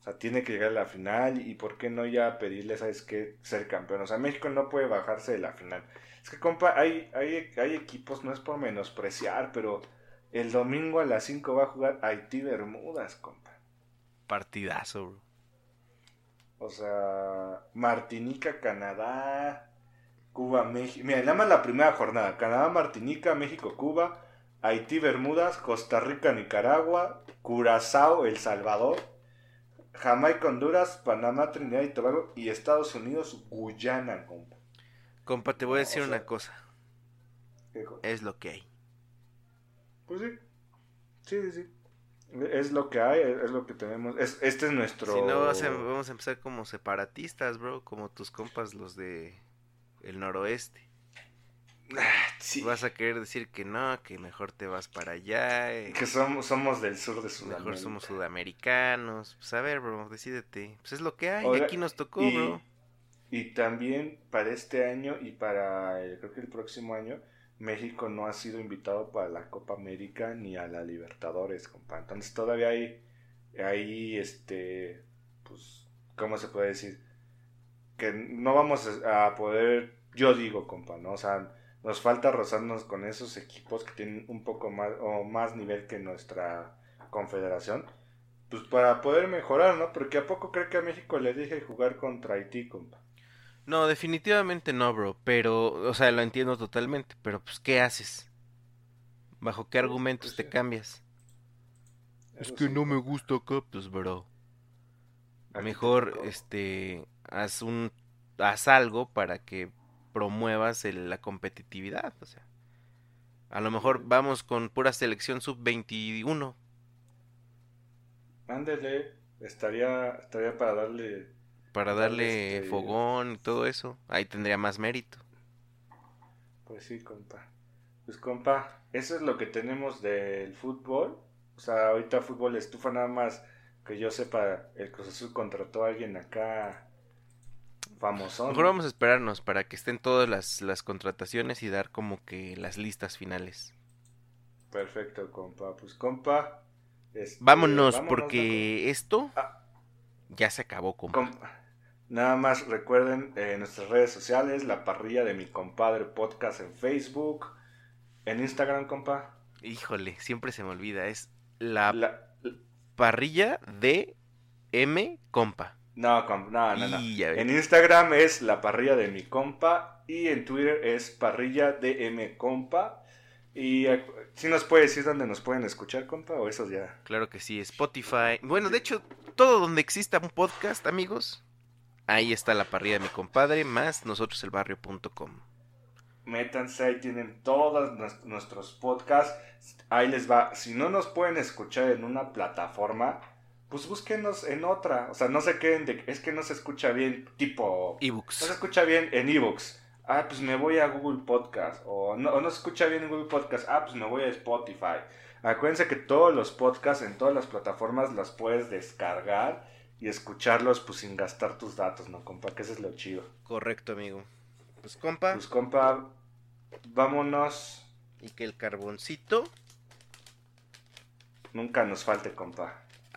O sea, tiene que llegar a la final y por qué no ya pedirle, ¿sabes qué? Ser campeón. O sea, México no puede bajarse de la final. Es que, compa, hay, hay, hay equipos, no es por menospreciar, pero el domingo a las 5 va a jugar Haití Bermudas, compa. Partidazo, bro. O sea, Martinica, Canadá, Cuba, México. Mira, nada más la primera jornada. Canadá, Martinica, México, Cuba, Haití, Bermudas, Costa Rica, Nicaragua, Curazao, El Salvador, Jamaica, Honduras, Panamá, Trinidad y Tobago y Estados Unidos, Guyana, compa. Compa, te voy a No, decir o sea- una cosa. ¿Qué co- Es lo que hay. Pues sí. Sí, sí, sí. Es lo que hay, es lo que tenemos. Es, este es nuestro. Si no, vas a- vamos a empezar como separatistas, bro. Como tus compas, los de el noroeste. Ah, sí. Vas a querer decir que no, que mejor te vas para allá. eh, Que somos, somos del sur de Sudamérica. mejor somos sudamericanos. Pues a ver, bro, decídete. Pues es lo que hay. Oiga, Aquí nos tocó, y, bro. y también para este año y para el- creo que el próximo año, México no ha sido invitado para la Copa América ni a la Libertadores, compa. Entonces todavía hay, hay este, pues, ¿cómo se puede decir? Que no vamos a poder, yo digo, compa, ¿no? O sea, nos falta rozarnos con esos equipos que tienen un poco más o más nivel que nuestra confederación. Pues para poder mejorar, ¿no? Porque a poco cree que a México le deje jugar contra Haití, compa. No, definitivamente no, bro. Pero, o sea, lo entiendo totalmente. Pero, pues, ¿qué haces? ¿Bajo qué argumentos pues, te sí. cambias? Es que sí, no me gusta acá, pues, bro. Mejor, este, haz un, haz algo para que promuevas el- la competitividad, o sea. A lo mejor vamos con pura selección sub-21. Ándele, estaría, estaría para darle... Para Darle, darle este, fogón y todo eso. Ahí tendría más mérito. Pues sí, compa. Pues compa, eso es lo que tenemos del fútbol. O sea, ahorita fútbol estufa nada más que yo sepa, el Cruz Azul contrató a alguien acá famoso. Mejor vamos a esperarnos para que estén todas las, las contrataciones y dar como que las listas finales. Perfecto, compa. Pues compa. este, Vámonos, ¿no, porque esto Ah. ya se acabó, compa. compa? Nada más recuerden eh, nuestras redes sociales, la parrilla de mi compadre podcast en Facebook, en Instagram, compa. Híjole, siempre se me olvida. Es la La- parrilla de M compa. No, no, no, no. En Instagram es la parrilla de mi compa y en Twitter es parrilla de M compa. Y si nos puede decir dónde nos pueden escuchar, compa, o eso ya. Claro que sí, Spotify. Bueno, de hecho, todo donde exista un podcast, amigos, ahí está la parrilla de mi compadre, más nosotroselbarrio.com. Métanse, ahí tienen todos nues- nuestros podcasts. Ahí les va. Si no nos pueden escuchar en una plataforma, pues búsquenos en otra. O sea, no se queden de. Es que no se escucha bien, tipo. No se Ebooks. escucha bien en ebooks. Ah, pues me voy a Google Podcast. O no, o no se escucha bien en Google Podcast. Ah, pues me voy a Spotify. Acuérdense que todos los podcasts en todas las plataformas las puedes descargar y escucharlos pues sin gastar tus datos, ¿no, compa? Que eso es lo chido. Correcto, amigo. Pues compa, Pues, compa, vámonos. y que el carboncito. Nunca nos falte, compa.